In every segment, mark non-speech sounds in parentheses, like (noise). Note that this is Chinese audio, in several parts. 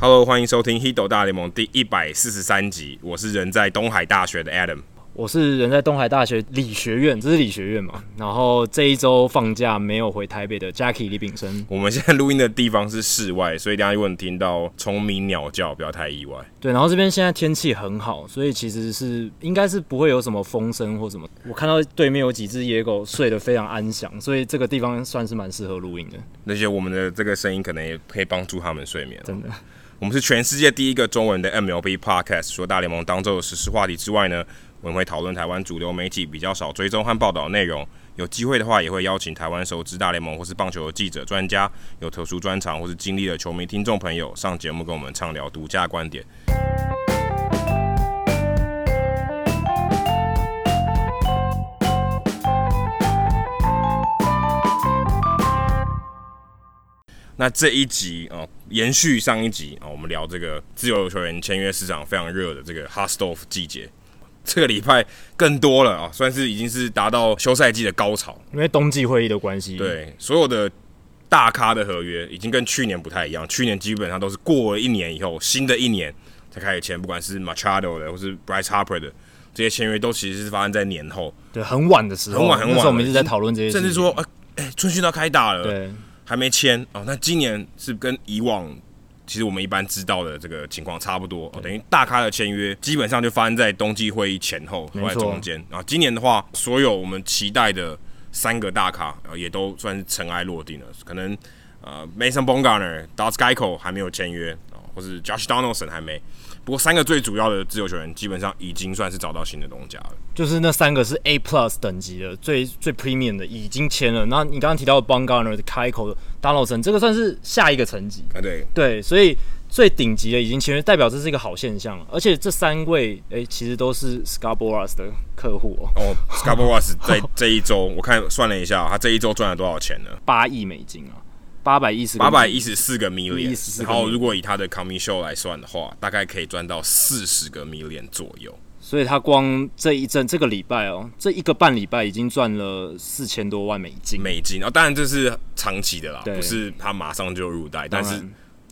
Hello，欢迎收听《Hido 大联盟》第一百四十三集。我是人在东海大学的 Adam，我是人在东海大学理学院，这是理学院嘛？然后这一周放假没有回台北的 Jackie 李炳生。我们现在录音的地方是室外，所以大家如果听到虫鸣鸟叫，不要太意外。对，然后这边现在天气很好，所以其实是应该是不会有什么风声或什么。我看到对面有几只野狗睡得非常安详，所以这个地方算是蛮适合录音的。而且我们的这个声音可能也可以帮助他们睡眠。真的。我们是全世界第一个中文的 MLB Podcast。除了大联盟当中的实时话题之外呢，我们会讨论台湾主流媒体比较少追踪和报道的内容。有机会的话，也会邀请台湾熟知大联盟或是棒球的记者、专家，有特殊专长或是经历的球迷听众朋友上节目跟我们畅聊独家观点。那这一集啊、哦，延续上一集啊、哦，我们聊这个自由球员签约市场非常热的这个 Hot Stove 季节，这个礼拜更多了啊、哦，算是已经是达到休赛季的高潮，因为冬季会议的关系。对，所有的大咖的合约已经跟去年不太一样，去年基本上都是过了一年以后，新的一年才开始签，不管是 Machado 的或是 Bryce Harper 的这些签约，都其实是发生在年后，对，很晚的时候，很晚很晚。我们一直在讨论这些，甚至说，哎、呃欸，春训都要开打了，对。还没签哦，那今年是跟以往其实我们一般知道的这个情况差不多哦，等于大咖的签约基本上就发生在冬季会议前后或者中间啊。今年的话，所有我们期待的三个大咖也都算是尘埃落定了，可能呃 Mason Bongarner、Dallas Keuchel 还没有签约啊，或是 Josh Donaldson 还没。不过三个最主要的自由球员基本上已经算是找到新的东家了，就是那三个是 A Plus 等级的，最最 Premium 的已经签了。那你刚刚提到的 Bumgarner 的开口的 Donaldson，这个算是下一个层级啊？对对，所以最顶级的已经签约，代表这是一个好现象了。而且这三位哎、欸，其实都是 Boras 的客户哦。哦，(laughs) Scott Boras 在这一周我看算了一下，他这一周赚了多少钱呢？八亿美金啊。八百一十八百一十四个 million，然后如果以他的 commission 来算的话，大概可以赚到四十个 million 左右。所以他光这一阵这个礼拜哦，这一个半礼拜已经赚了四千多万美金。美金啊、哦，当然这是长期的啦，不是他马上就入袋，但是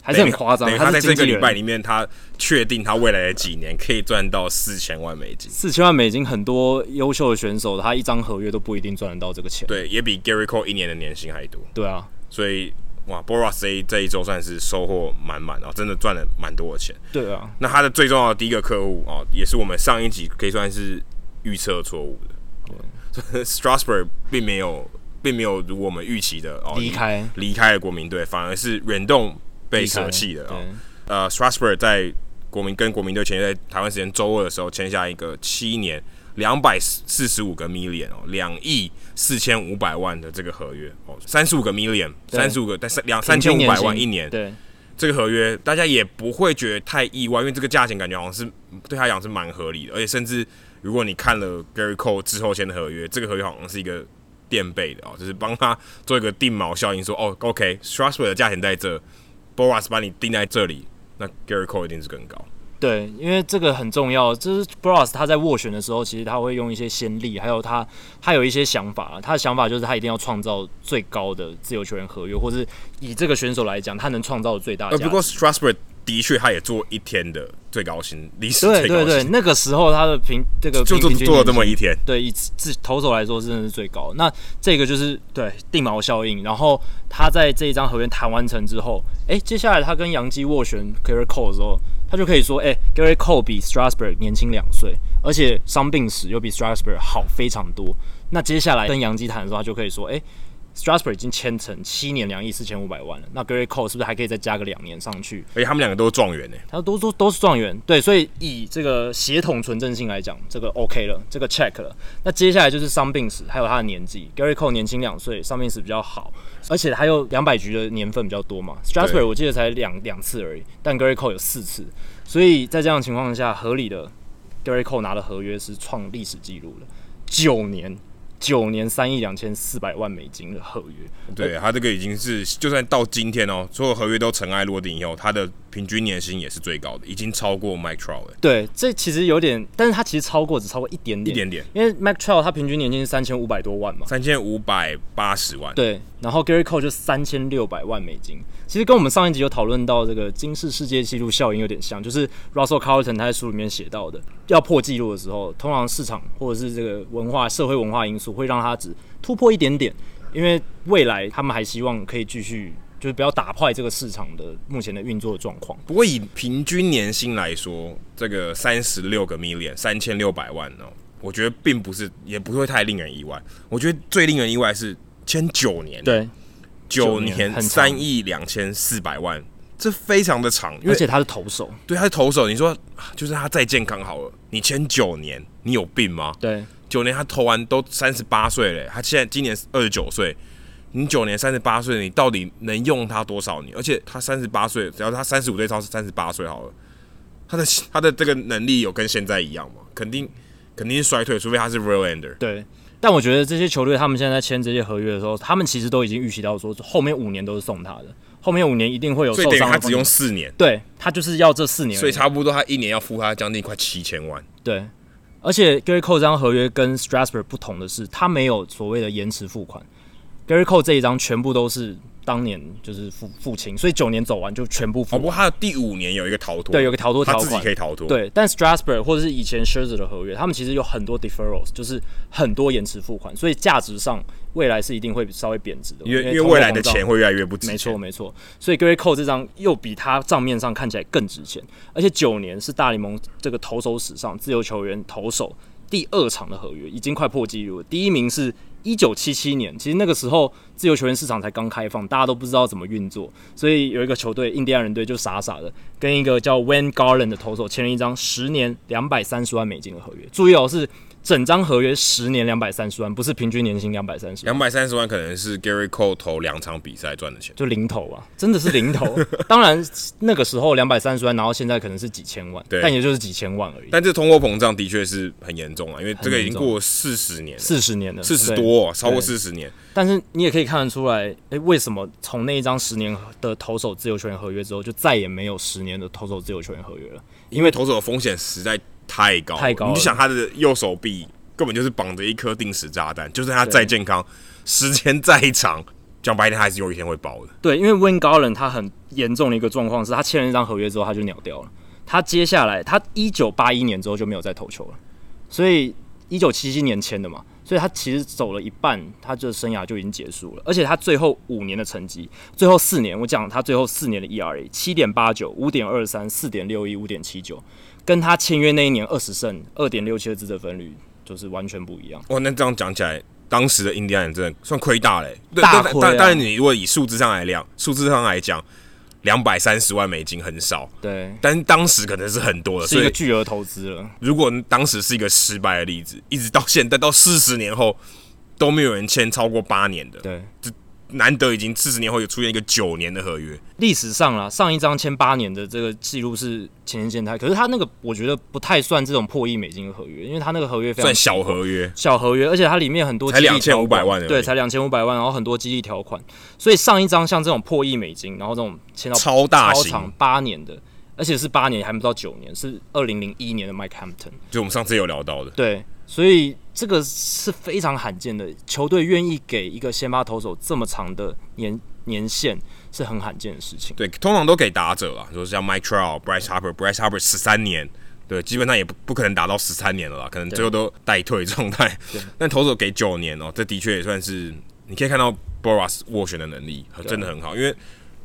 还是很夸张。他在这个礼拜里面，他确定他未来的几年可以赚到四千万美金。四千万美金，很多优秀的选手他一张合约都不一定赚得到这个钱。对，也比 Gerrit Cole 一年的年薪还多。对啊，所以。哇，Boras 这一这一周算是收获满满哦，真的赚了蛮多的钱。对啊，那他的最重要的第一个客户啊，也是我们上一集可以算是预测错误的。对，(laughs) Strasburg 并没有，并没有如我们预期的哦离开离开了国民队，反而是远动被舍弃的啊。呃，Strasburg 在国民跟国民队签约在台湾时间周二的时候签下一个七年。两百四十五个 million 哦，两亿四千五百万的这个合约哦，三十五个 million，三十五个，但是两三千五百万一年，对，这个合约大家也不会觉得太意外，因为这个价钱感觉好像是对他讲是蛮合理的，而且甚至如果你看了 Gerrit Cole 之后签的合约，这个合约好像是一个垫背的哦，就是帮他做一个定锚效应，说哦，(laughs) OK，Strasburg 的价钱在这，Boras 把你定在这里，那 Gerrit Cole 一定是更高。对，因为这个很重要。就是 Boras 他在斡旋的时候，其实他会用一些先例，还有他他有一些想法。他的想法就是他一定要创造最高的自由球员合约，或是以这个选手来讲，他能创造的最大的。呃，不过 Strasburg 的确他也做一天的最高薪，历史最高薪。对对对，那个时候他的平这个就做做了这么一天。对，以自投手来说，真的是最高。那这个就是对定锚效应。然后他在这一张合约谈完成之后，哎，接下来他跟杨基斡旋 Gerrit Cole 的时候。他就可以说，哎、，Gary Cole 比 Strasburg 年轻两岁，而且伤病史又比 Strasburg 好非常多。那接下来跟杨基谈的时候，他就可以说，哎、Strasburg 已经签成七年两亿四千五百万了，那 Gerrit Cole 是不是还可以再加个两年上去？而且他们两个都是状元呢，他都都都是状元，对，所以以这个协同纯正性来讲，这个 OK 了，这个 check 了。那接下来就是伤病史，还有他的年纪，Gerrit Cole 年轻两岁，伤病史比较好。而且还有两百局的年份比较多嘛，Strasburg 我记得才两两次而已，但 Gerrit Cole 有四次，所以在这样的情况下，合理的 Gerrit Cole 拿的合约是创历史记录了九年，九年三亿两千四百万美金的合约。对他这个已经是，就算到今天哦，所有合约都尘埃落定以后，他的平均年薪也是最高的，已经超过 Mike Trout 了。对，这其实有点，但是他其实超过只超过一点点，一点点。因为 Mike Trout 他平均年薪是三千五百多万嘛，三千五百八十万。对，然后 Gary Cole 就三千六百万美金。其实跟我们上一集有讨论到这个金氏世界纪录效应有点像，就是 Russell Carleton 他在书里面写到的，要破纪录的时候，通常市场或者是这个文化、社会文化因素会让他只突破一点点。因为未来他们还希望可以继续，就是不要打坏这个市场的目前的运作状况。不过以平均年薪来说，这个三十六个 million 三千六百万哦，我觉得并不是，也不会太令人意外。我觉得最令人意外是签九年，对，九年三亿两千四百万，这非常的长，而且他是投手，对，他是投手。你说就是他再健康好了，你签九年，你有病吗？对。九年他投完都三十八岁了，他现在今年二十九岁，你九年三十八岁，你到底能用他多少年？而且他三十八岁，只要他三十五岁超是三十八岁好了，他的他的这个能力有跟现在一样吗？肯定肯定是衰退，除非他是 real ender。对，但我觉得这些球队他们现在在签这些合约的时候，他们其实都已经预期到说后面五年都是送他的，后面五年一定会有受伤。所以他只用四年，对他就是要这四年，所以差不多他一年要付他将近快七千万。对。而且 Gary Cole 这张合约跟 Strasburg 不同的是，他没有所谓的延迟付款。Gary Cole 这一张全部都是当年就是付付清，所以九年走完就全部付。哦，不过他的第五年有一个逃脱，对，有个逃脱条款，他自己可以逃脱。对，但 Strasburg 或者是以前 Scherzer 的合约，他们其实有很多 deferrals，就是很多延迟付款，所以价值上未来是一定会稍微贬值的。因为因为未来的钱会越来越不值钱。没错没错，所以 Gary Cole 这张又比他账面上看起来更值钱，而且九年是大联盟这个投手史上自由球员投手。第二场的合约已经快破纪录了，第一名是一九七七年，其实那个时候自由球员市场才刚开放，大家都不知道怎么运作，所以有一个球队印第安人队就傻傻的跟一个叫 w a n Garland 的投手签了一张十年两百三十万美金的合约，注意哦是。整张合约十年两百三十万，不是平均年薪两百三十万。两百三十万可能是 Gary Cole 投两场比赛赚的钱，就零头啊，真的是零头。(laughs) 当然那个时候两百三十万，然后现在可能是几千万，对，但也就是几千万而已。但这通货膨胀的确是很严重啊，因为这个已经过四十年，四十年了，四十多，超过四十年。但是你也可以看得出来，哎、欸，为什么从那一张十年的投手自由球员合约之后，就再也没有十年的投手自由球员合约了？因为投手的风险实在太高，太高。你就想他的右手臂。根本就是绑着一颗定时炸弹，就算他再健康，时间再长，讲白天还是有一天会爆的。对，因为 Wayne Garland 他很严重的一个状况是他签了一张合约之后他就鸟掉了，他接下来他一九八一年之后就没有再投球了，所以一九七七年签的嘛，所以他其实走了一半，他这生涯就已经结束了。而且他最后五年的成绩，最后四年我讲他最后四年的 ERA 七点八九、五点二三、四点六一、五点七九，跟他签约那一年二十胜、二点六七的自责分率。就是完全不一样。哦，那这样讲起来，当时的印第安人真的算亏大了。大亏。但但你如果以数字上来量，数字上来讲，两百三十万美金很少。对。但当时可能是很多的，是一个巨额投资了。如果当时是一个失败的例子，一直到现在到四十年后都没有人签超过八年的。对。难得已经四十年后有出现一个九年的合约，历史上啦，上一张签八年的这个记录是前田健太，可是他那个我觉得不太算这种破亿美金的合约，因为他那个合约非常算小合约，小合约，而且它里面很多才两千五百万，对，才两千五百万，然后很多激励条款，所以上一张像这种破亿美金，然后这种签到超大超长八年的，而且是八年还不到九年，是二零零一年的 Mike Hampton，就我们上次有聊到的，对。所以这个是非常罕见的，球队愿意给一个先发投手这么长的年年限，是很罕见的事情。对，通常都给打者啦，就是像 Mike Trout、Bryce Harper、Bryce Harper 十三年，对，基本上也不不可能达到十三年了啦，可能最后都代退状态。(laughs) 但投手给九年哦、喔，这的确也算是你可以看到 Boras 斡旋的能力真的很好，因为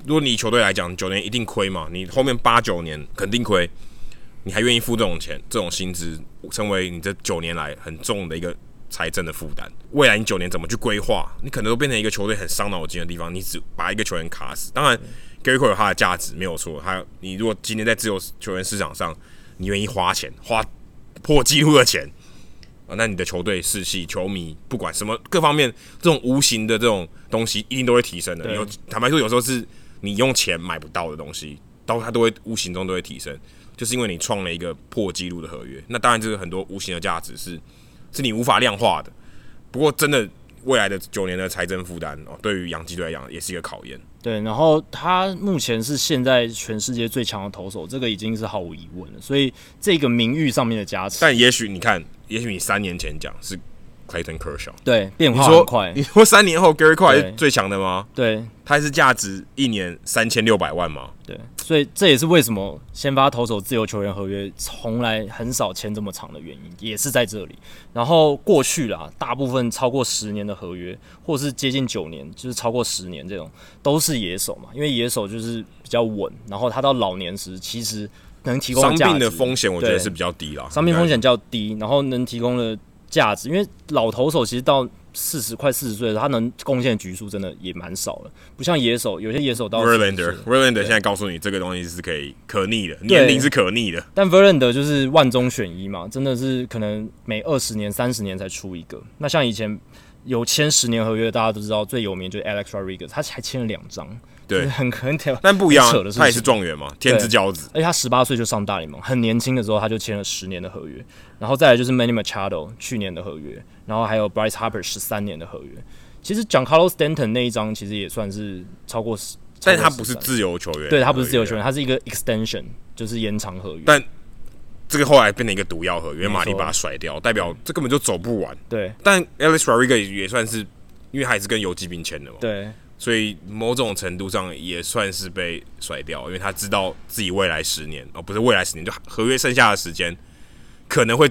如果你球队来讲，九年一定亏嘛，你后面八九年肯定亏。你还愿意付这种钱、这种薪资，成为你这九年来很重的一个财政的负担。未来你九年怎么去规划？你可能都变成一个球队很伤脑筋的地方。你只把一个球员卡死。当然，Gary Cole 有他的价值，没有错。还有，你如果今天在自由球员市场上，你愿意花钱，花破纪录的钱啊，那你的球队士气、球迷，不管什么各方面，这种无形的这种东西，一定都会提升的。有坦白说，有时候是你用钱买不到的东西，到它都会无形中都会提升。就是因为你创了一个破纪录的合约，那当然这个很多无形的价值是是你无法量化的。不过真的未来的九年的财政负担哦，对于洋基队来讲也是一个考验。对，然后他目前是现在全世界最强的投手，这个已经是毫无疑问了。所以这个名誉上面的加持，但也许你看，也许你三年前讲是。Clayton Kershaw，对，变化很快。你说三年后 Gary Cole 是最强的吗？对，他还是价值一年三千六百万吗？对，所以这也是为什么先发投手自由球员合约从来很少签这么长的原因，也是在这里。然后过去啦，大部分超过十年的合约，或是接近九年，就是超过十年这种，都是野手嘛，因为野手就是比较稳。然后他到老年时，其实能提供伤病的风险，我觉得是比较低啦。伤病风险较低，然后能提供的。价值，因为老投手其实到四十快四十岁的时候，他能贡献的局数真的也蛮少了，不像野手，有些野手到 Verlander，Verlander 现在告诉你这个东西是可以可逆的，年龄是可逆的。但 Verlander 就是万中选一嘛，真的是可能每二十年、三十年才出一个。那像以前有签十年合约，大家都知道最有名就是 Alex Rodriguez，他还签了两张。对，很很挑，但不一样，是是他也是状元嘛，天之骄子。而且他十八岁就上大联盟，很年轻的时候他就签了十年的合约。然后再来就是 Manny Machado 去年的合约，然后还有 Bryce Harper 十三年的合约。其实 Giancarlo Stanton 那一张其实也算是超过十，但他不是自由球员，对他不是自由球员，他是一个 extension，就是延长合约。但这个后来变成一个毒药合约，马蒂把他甩掉，代表这根本就走不完。对，但 Alex Rodriguez 也算是，因为他也是跟游击兵签的嘛。对。所以某种程度上也算是被甩掉，因为他知道自己未来十年哦，不是未来十年，就合约剩下的时间可能会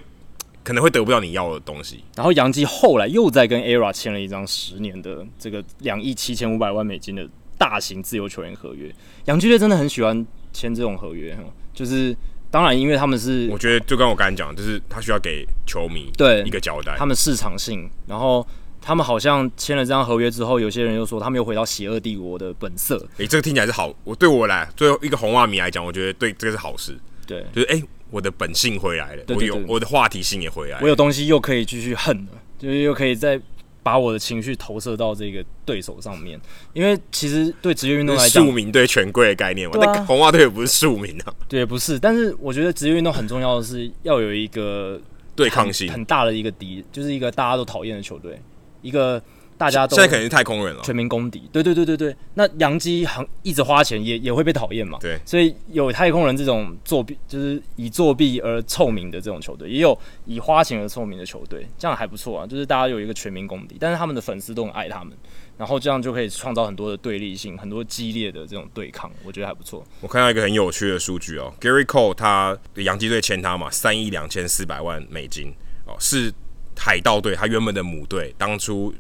可能会得不到你要的东西。然后杨基后来又再跟 ERA 签了一张十年的这个两亿七千五百万美金的大型自由球员合约。杨基队真的很喜欢签这种合约，就是当然因为他们是，我觉得就跟我刚才讲，就是他需要给球迷对一个交代，他们市场性，然后。他们好像签了这张合约之后，有些人又说他们又回到邪恶帝国的本色。诶、欸，这个听起来是好。我对我来，最后一个红袜迷来讲，我觉得对这个是好事。对，就是诶、欸，我的本性回来了，我有我的话题性也回来了，我有东西又可以继续恨了，就是又可以再把我的情绪投射到这个对手上面。因为其实对职业运动来讲，庶民对权贵的概念嘛，那、啊、红袜队也不是庶民啊。对，不是。但是我觉得职业运动很重要的是要有一个对抗性很大的一个敌，就是一个大家都讨厌的球队，一个。大家都现在肯定是太空人了，全民公敌。对对对对对，那洋基很一直花钱也，也也会被讨厌嘛。对，所以有太空人这种作弊，就是以作弊而臭名的这种球队，也有以花钱而臭名的球队，这样还不错啊。就是大家有一个全民公敌，但是他们的粉丝都很爱他们，然后这样就可以创造很多的对立性，很多激烈的这种对抗，我觉得还不错。我看到一个很有趣的数据哦，Gary Cole 他洋基队签他嘛，三亿两千四百万美金哦，是海盗队他原本的母队当初。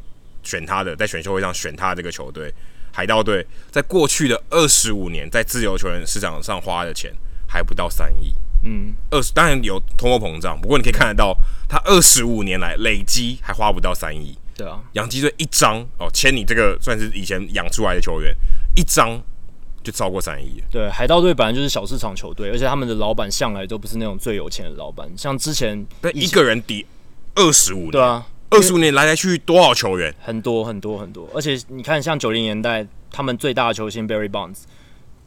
选他的，在选秀会上选他的这个球队，海盗队，在过去的二十五年，在自由球员市场上花的钱还不到三亿。嗯，二十当然有通货膨胀，不过你可以看得到，他二十五年来累积还花不到三亿。对啊，养鸡队一张哦，签你这个算是以前养出来的球员，一张就超过三亿。对，海盗队本来就是小市场球队，而且他们的老板向来都不是那种最有钱的老板，像之前一个人抵二十五年。对啊。二十五年来来去去多少球员？很多很多很多，而且你看，像九零年代他们最大的球星 Barry Bonds，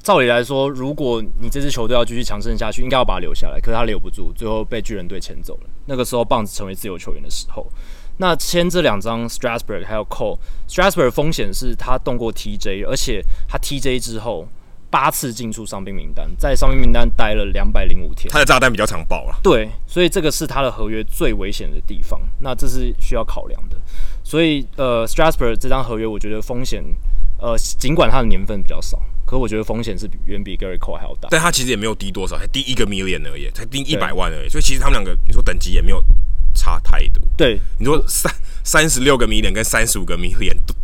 照理来说，如果你这支球队要继续强盛下去，应该要把他留下来，可是他留不住，最后被巨人队签走了。那个时候，Bonds 成为自由球员的时候，那签这两张 Strasburg 还有 Cole，Strasburg 风险是他动过 TJ，而且他 TJ 之后。八次进出伤兵名单，在伤兵名单待了两百零五天，他的炸弹比较常爆了。对，所以这个是他的合约最危险的地方，那这是需要考量的。所以，呃，Strasburg 这张合约，我觉得风险，呃，尽管他的年份比较少，可我觉得风险是比远比 Gerrit Cole 还要大。但他其实也没有低多少，才低一个 million 而已，才低一百万而已。所以其实他们两个，你说等级也没有差太多。对，你说三三十六个 million 跟三十五个 million 都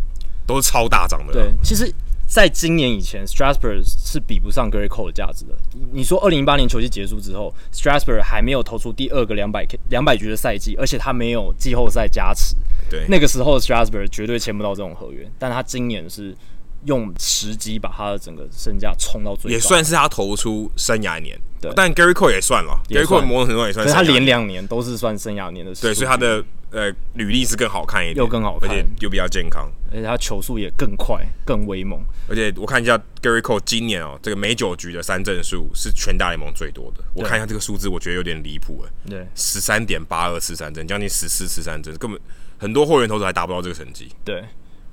都是超大张的。对，其实。在今年以前，Strasburg 是比不上 Gerrit Cole 的价值的。你说二零一八年球季结束之后，Strasburg 还没有投出第二个两百两百局的赛季，而且他没有季后赛加持。对，那个时候 Strasburg 绝对签不到这种合约。但他今年是用时机把他的整个身价冲到最高，也算是他投出生涯年。对，但 Gary Cole 也算了，Gary Cole 某种程度也算，是他连两年都是算生涯年的。对，所以他的呃履历是更好看一点，又更好看，而且又比较健康，而且他球速也更快、更威猛。而且我看一下 Gary Cole 今年哦，这个每九局的三振数是全大联盟最多的。我看一下这个数字，我觉得有点离谱哎。对，十三点八二次三振，将近十四次三振，根本很多后援投手还达不到这个成绩。对，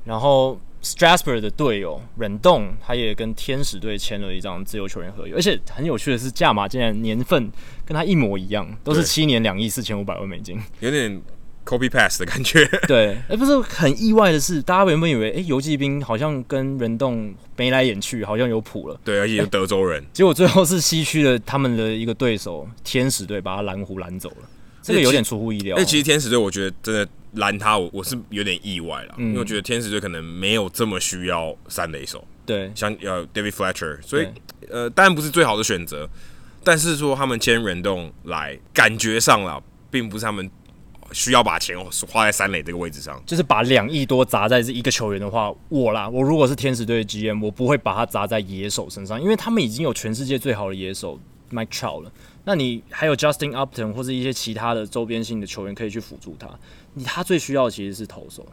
然后。Strasburg 的队友忍动，他也跟天使队签了一张自由球员合约，而且很有趣的是，价码竟然年份跟他一模一样，都是七年两亿四千五百万美金，有点 copy paste 的感觉。(laughs) 对，哎、欸，不是很意外的是，大家原本以为，哎、欸，游骑兵好像跟忍动眉来眼去，好像有谱了。对，而且是德州人、欸，(laughs) 结果最后是西区的他们的一个对手天使队把他蓝湖拦走了，这个有点出乎意料。哎，其实天使队我觉得真的。拦他，我我是有点意外了，嗯，因为我觉得天使队可能没有这么需要三垒手，对，像要 David Fletcher，所以呃，当然不是最好的选择，但是说他们签人动来，感觉上了，并不是他们需要把钱花在三垒这个位置上，就是把两亿多砸在这一个球员的话，我啦，我如果是天使队的 GM，我不会把它砸在野手身上，因为他们已经有全世界最好的野手 Mike Trout 了，那你还有 Justin Upton 或者一些其他的周边性的球员可以去辅助他。你他最需要的其实是投手，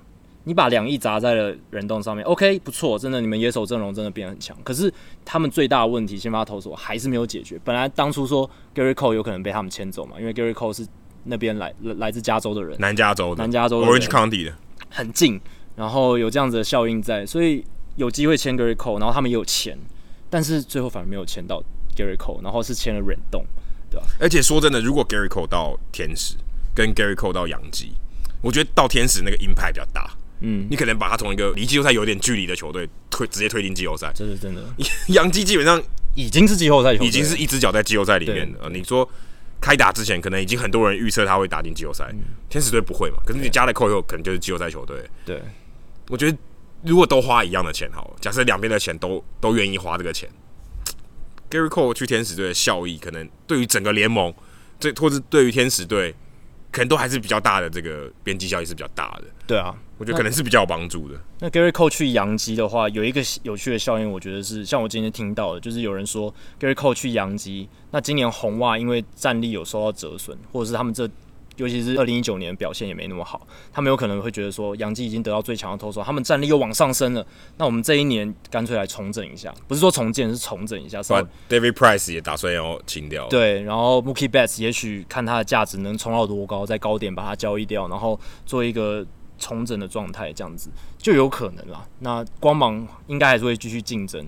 你把两亿砸在了忍动上面，OK，不错，真的，你们野手阵容真的变得很强。可是他们最大的问题，先发投手还是没有解决。本来当初说 Gary Cole 有可能被他们签走嘛，因为 Gary Cole 是那边来来自加州的人，南加州的，南加州 Orange County 的，很近，然后有这样子的效应在，所以有机会签 Gary Cole，然后他们也有钱，但是最后反而没有签到 Gary Cole，然后是签了忍动，对吧？而且说真的，如果 Gary Cole 到天使，跟 Gary Cole 到洋基。我觉得到天使那个 impact 比较大，嗯，你可能把他从一个离季后赛有点距离的球队推直接推进季后赛，这是真的。(laughs) 杨基基本上已经是季后赛，已经是一只脚在季后赛里面的。你说开打之前，可能已经很多人预测他会打进季后赛，嗯，天使队不会嘛？可是你加了扣以后，可能就是季后赛球队。对，我觉得如果都花一样的钱，好了，假设两边的钱都都愿意花这个钱，Gary Cole 去天使队的效益，可能对于整个联盟，这或是对于天使队。可能都还是比较大的，这个边际效益是比较大的。对啊，我觉得可能是比较有帮助的。那，那 Gary Cole 去洋基的话，有一个有趣的效应，我觉得是像我今天听到的，就是有人说 Gary Cole 去洋基，那今年红袜因为战力有受到折损，或者是他们这。尤其是二零一九年表现也没那么好，他们有可能会觉得说，杨基已经得到最强的投手，他们战力又往上升了，那我们这一年干脆来重整一下，不是说重建，是重整一下。But David Price 也打算要清掉。对，然后 Mookie Betts 也许看他的价值能冲到多高，在高点把它交易掉，然后做一个重整的状态，这样子就有可能啦。那光芒应该还是会继续竞争。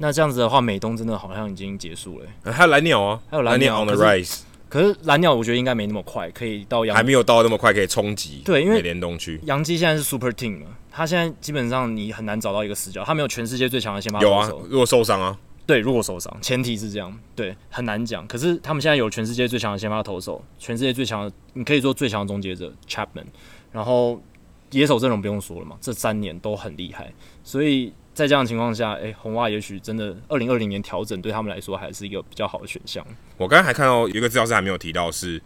那这样子的话，美东真的好像已经结束了、欸。还有蓝鸟啊，还有蓝鸟 on the rise。可是蓝鸟，我觉得应该没那么快可以到洋，还没有到那么快可以冲击。对，因为联动区洋基现在是 Super Team 了，他现在基本上你很难找到一个死角，他没有全世界最强的先发投手。有啊，如果受伤啊。对，如果受伤，前提是这样，对，很难讲。可是他们现在有全世界最强的先发投手，全世界最强的，你可以说最强的终结者 Chapman，然后野手阵容不用说了嘛，这三年都很厉害，所以。在这样的情况下，哎、欸，红袜也许真的二零二零年调整对他们来说还是一个比较好的选项。我刚才还看到有一个资料是还没有提到，是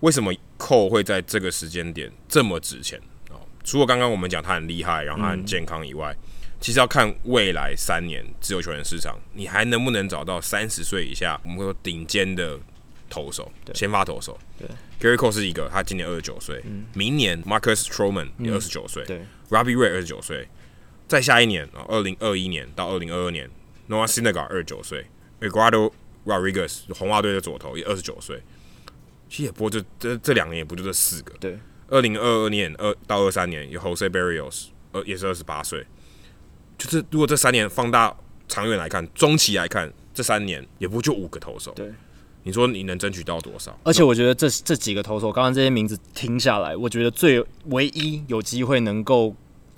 为什么扣会在这个时间点这么值钱哦？除了刚刚我们讲他很厉害，然后他很健康以外，嗯、其实要看未来三年自由球员市场，你还能不能找到三十岁以下我们说顶尖的投手，先发投手。对，Gary Cole 是一个，他今年二十九岁，明年 Marcus Stroman 也二十九岁，对，Robbie Ray 二十九岁。再下一年啊，二零二一年到二零二二年，Noah Syndergaard 二十九岁，Eduardo Rodriguez 红袜队的左投也二十九岁。其实也不过就这这两年也不就这四个。对，二零二二年二到二三年有 Jose Berrios，呃也是二十八岁。就是如果这三年放大长远来看，中期来看，这三年也不就五个投手。对，你说你能争取到多少？而且我觉得这这几个投手，刚刚这些名字听下来，我觉得最唯一有机会能够。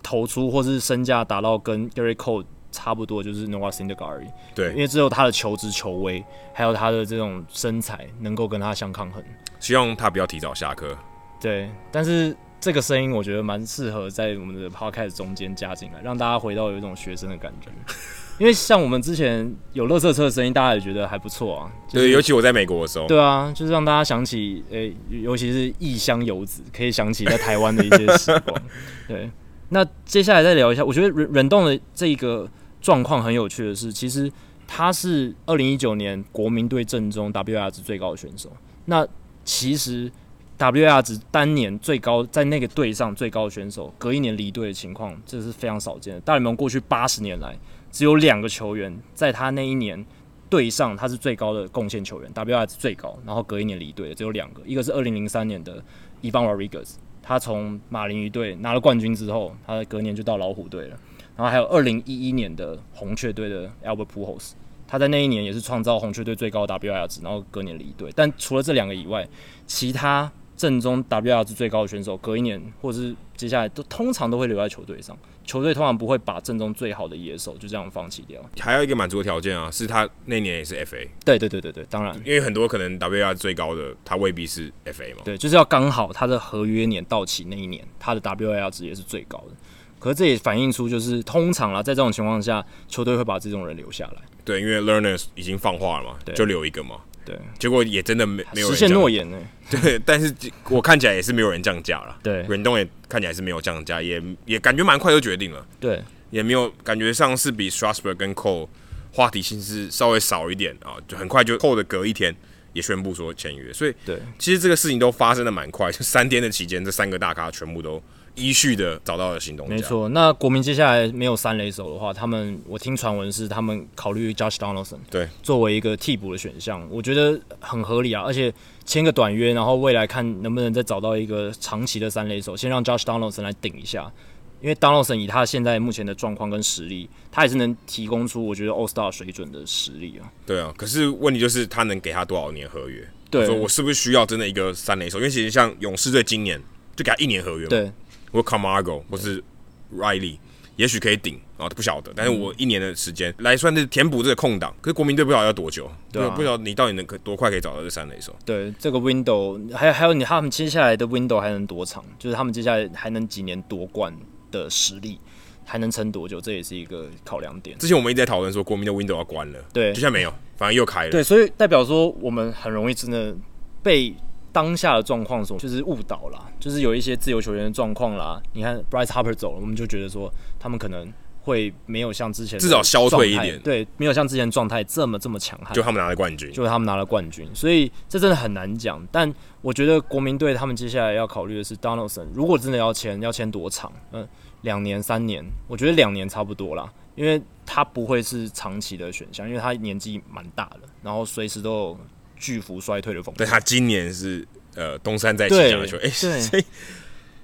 投出或是身价达到跟 Gary Cole 差不多，就是 Noah Syndergaard。对，因为只有他的球值、球威，还有他的这种身材，能够跟他相抗衡。希望他不要提早下课。对，但是这个声音我觉得蛮适合在我们的 Podcast 中间加进来，让大家回到有一种学生的感觉。(laughs) 因为像我们之前有乐色车的声音，大家也觉得还不错啊。就是、对，尤其我在美国的时候。对啊，就是让大家想起，诶、欸，尤其是异乡游子，可以想起在台湾的一些时光。(laughs) 对。那接下来再聊一下，我觉得忍忍动的这一个状况很有趣的是，其实他是二零一九年国民队阵中 W R 值最高的选手。那其实 W R 值当年最高在那个队上最高的选手，隔一年离队的情况，这是非常少见的。大联盟过去八十年来，只有两个球员在他那一年队上他是最高的贡献球员，W R 值最高，然后隔一年离队的只有两个，一个是二零零三年的 Ivan Rodriguez，他从马林鱼队拿了冠军之后，他隔年就到老虎队了。然后还有二零一一年的红雀队的 Albert Pujols，他在那一年也是创造红雀队最高 WAR 值，然后隔年离队。但除了这两个以外，其他阵中 WAR 值最高的选手，隔一年或者是接下来都通常都会留在球队上。球队通常不会把正中最好的野手就这样放弃掉。还有一个满足的条件啊，是他那年也是 FA。对对对对对，当然，因为很多可能 WAR 最高的他未必是 FA 嘛。对，就是要刚好他的合约年到期那一年，他的 WAR 值也是最高的。可是这也反映出，就是通常啦，在这种情况下，球队会把这种人留下来。对，因为 Learners 已经放话了嘛，对就留一个嘛。对，结果也真的没没有人实现诺言呢。(laughs) 对，但是我看起来也是没有人降价了。对，远东也看起来是没有降价，也也感觉蛮快就决定了。对，也没有感觉上是比 Strasburg 跟 Cole 话题性是稍微少一点啊，就很快就 Cole 的隔一天也宣布说签约，所以对，其实这个事情都发生的蛮快，就三天的期间，这三个大咖全部都。依序的找到了新东家，没错。那国民接下来没有三垒手的话，他们我听传闻是他们考虑 Josh Donaldson，对，作为一个替补的选项，我觉得很合理啊。而且签个短约，然后未来看能不能再找到一个长期的三垒手，先让 Josh Donaldson 来顶一下。因为 Donaldson 以他现在目前的状况跟实力，他也是能提供出我觉得 All Star 水准的实力啊。对啊，可是问题就是他能给他多少年合约？对，说我是不是需要真的一个三垒手？因为其实像勇士队今年就给他一年合约嘛。对。或 Camargo 或是 Riley，也许可以顶啊，不晓得。但是我一年的时间来算是填补这个空档，可是国民队不知道要多久，对、啊，不知道你到底能可多快可以找到这三垒手。对，这个 window 还有还有你他们接下来的 window 还能多长？就是他们接下来还能几年夺冠的实力还能撑多久？这也是一个考量点。之前我们一直在讨论说国民的 window 要关了，对，就像没有，反而又开了。对，所以代表说我们很容易真的被。当下的状况所就是误导啦，就是有一些自由球员的状况啦。你看 Bryce Harper 走了，我们就觉得说他们可能会没有像之前至少消退一点，对，没有像之前状态这么这么强悍。就他们拿了冠军，就他们拿了冠军，所以这真的很难讲。但我觉得国民队他们接下来要考虑的是 Donaldson，如果真的要签，要签多长？嗯，两年、三年？我觉得两年差不多啦，因为他不会是长期的选项，因为他年纪蛮大的，然后随时都有。巨幅衰退的风险。对，他今年是呃东山再起这样的球员，哎，(laughs) 所以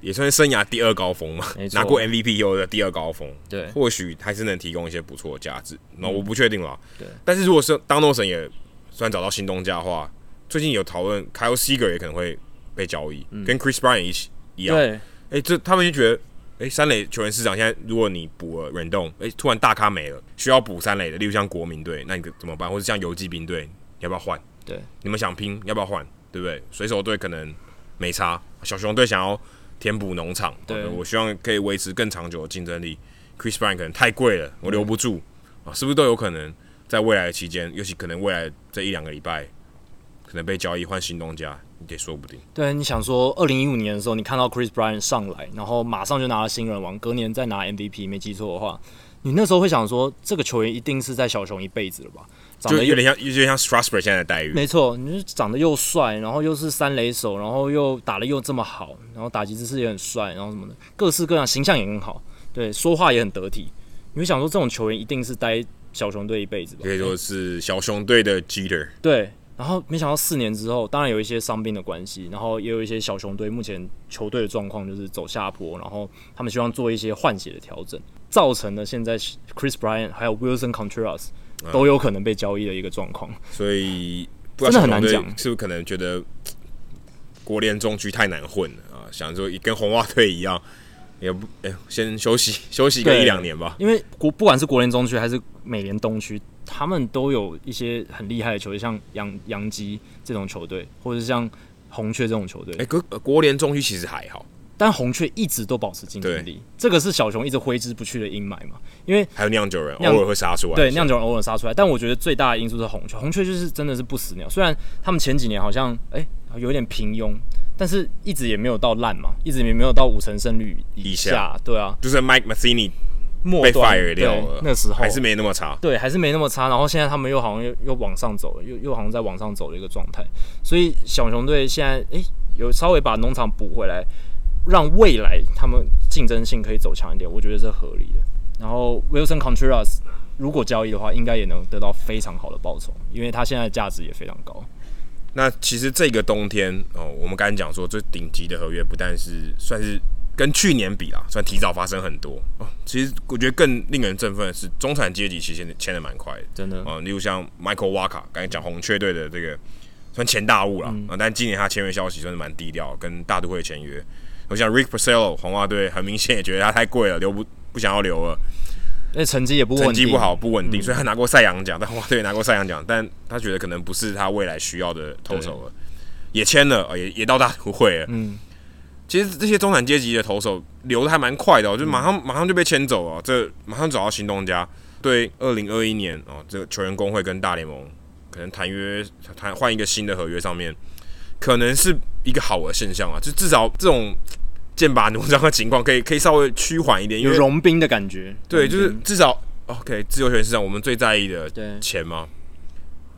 也算是生涯第二高峰嘛，拿过 MVP 以后的第二高峰。对，或许还是能提供一些不错的价值。那、嗯、我不确定了。对，但是如果是 Donaldson 也算找到新东家的话，最近有讨论 Kyle Seager 也可能会被交易，嗯、跟 Chris Bryant 一起一样。对，哎、欸，这他们就觉得，哎、欸，三垒球员市场现在如果你补了 Rendon，哎，突然大咖没了，需要补三垒的，例如像国民队，那你怎么办？或者像游击兵队，你要不要换？对，你们想拼，要不要换？对不对？水手队可能没差，小熊队想要填补农场，对，我希望可以维持更长久的竞争力。Chris Bryant 可能太贵了，我留不住啊，是不是都有可能在未来的期间，尤其可能未来这一两个礼拜，可能被交易换新东家，也说不定。对，你想说，二零一五年的时候，你看到 Chris Bryant 上来，然后马上就拿了新人王，隔年再拿 MVP，没记错的话，你那时候会想说，这个球员一定是在小熊一辈子了吧？长得就有点像，有点像 Strasburg 现在的待遇。没错，你是长得又帅，然后又是三垒手，然后又打得又这么好，然后打击姿势也很帅，然后什么的，各式各样，形象也很好，对，说话也很得体。你会想说，这种球员一定是待小熊队一辈子吧？可以说是小熊队的 Jeter。对，然后没想到四年之后，当然有一些伤病的关系，然后也有一些小熊队目前球队的状况就是走下坡，然后他们希望做一些换血的调整，造成了现在 Chris Bryant 还有 Wilson Contreras。都有可能被交易的一个状况，所以真的很难讲，是不是可能觉得国联中区太难混了啊？想说跟红袜队一样，也不哎、欸，先休息 (laughs) 休息个一两年吧。因为国不管是国联中区还是美联东区，他们都有一些很厉害的球队，像杨杨基这种球队，或者是像红雀这种球队。哎、欸，国国联中区其实还好。但红雀一直都保持竞争力，这个是小熊一直挥之不去的阴霾嘛？因为还有酿酒人偶尔会杀出来，对，酿酒人偶尔杀出来。但我觉得最大的因素是红雀，红雀就是真的是不死鸟。虽然他们前几年好像哎、欸、有点平庸，但是一直也没有到烂嘛，一直也没有到五成胜率以下。以下对啊，就是 Mike Matheny 被 fire 掉了，那时候还是没那么差，对，还是没那么差。然后现在他们又好像又又往上走了，又又好像在往上走的一个状态。所以小熊队现在哎、欸、有稍微把农场补回来，让未来他们竞争性可以走强一点，我觉得是合理的。然后 Willson Contreras 如果交易的话，应该也能得到非常好的报酬，因为他现在价值也非常高。那其实这个冬天哦，我们刚才讲说最顶级的合约，不但是算是。跟去年比啦，算提早发生很多哦。其实我觉得更令人振奋的是，中产阶级其实签的蛮快的，真的啊。例如像 Michael Wacha，刚才讲红雀队的这个算前大物了啊，嗯、但今年他签约消息算是蛮低调，跟大都会签约。我想 Rick Porcello，红袜队很明显也觉得他太贵了，留不不想要留了。那成绩也不稳定，成绩不好，不稳定，嗯、所以他拿过赛扬奖，但红袜队也拿过赛扬奖，但他觉得可能不是他未来需要的投手了，也签了，也也到大都会了，嗯。其实这些中产阶级的投手留的还蛮快的哦，就马上马上就被签走了，这马上找到新东家。对，二零二一年哦，这个球员工会跟大联盟可能谈约谈换一个新的合约上面，可能是一个好的现象啊，就至少这种剑拔弩张的情况可以可以稍微趋缓一点，有融冰的感觉。对，就是至少 OK，自由球员市场我们最在意的钱嘛，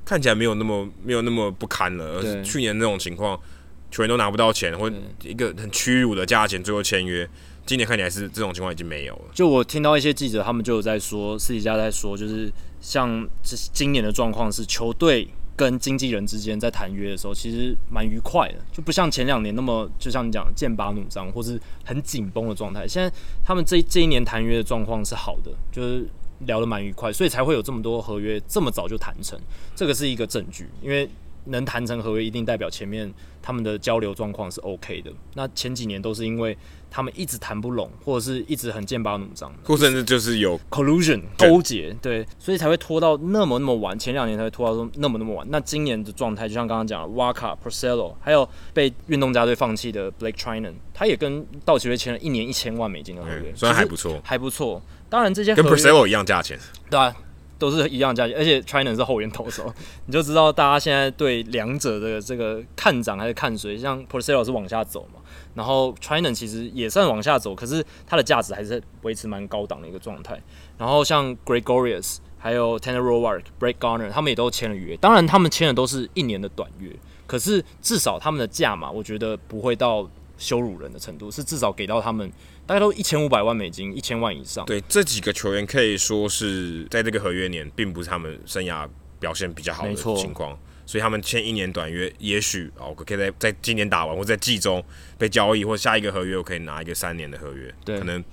看起来没有那么没有那么不堪了，而是去年那种情况。球员都拿不到钱，或一个很屈辱的价钱最后签约。今年看起来是这种情况已经没有了。就我听到一些记者，他们就有在说，私底下在说，就是像这今年的状况是，球队跟经纪人之间在谈约的时候，其实蛮愉快的，就不像前两年那么，就像你讲剑拔弩张或是很紧绷的状态。现在他们这这一年谈约的状况是好的，就是聊得蛮愉快，所以才会有这么多合约这么早就谈成，这个是一个证据，因为。能谈成合约，一定代表前面他们的交流状况是 OK 的。那前几年都是因为他们一直谈不拢，或者是一直很剑拔弩张，或甚至就是有 collusion 勾结，对，所以才会拖到那么那么晚。前两年才会拖到那么那么晚。那今年的状态，就像刚刚讲的，Wacha、Porcello，还有被运动家队放弃的 Blake Treinen，他也跟道奇队签了一年一千万美金的合约，虽然还不错，还不错。当然这些跟 Porcello 一样价钱，对啊。都是一样价钱，而且 Treinen 是后援投手，(laughs) 你就知道大家现在对两者的这个看涨还是看谁。像 Porcello 是往下走嘛，然后 Treinen 其实也算往下走，可是它的价值还是维持蛮高档的一个状态。然后像 Gregorius 还有 Tanner Roark、Brett Gardner 他们也都签了约，当然他们签的都是一年的短约，可是至少他们的价码，我觉得不会到羞辱人的程度，是至少给到他们。大概都一千五百万美金，一千万以上。对，这几个球员可以说是在这个合约年，并不是他们生涯表现比较好的情况，错所以他们签一年短约，也许哦，可以在在今年打完或在季中被交易，或下一个合约我可以拿一个三年的合约，对，可能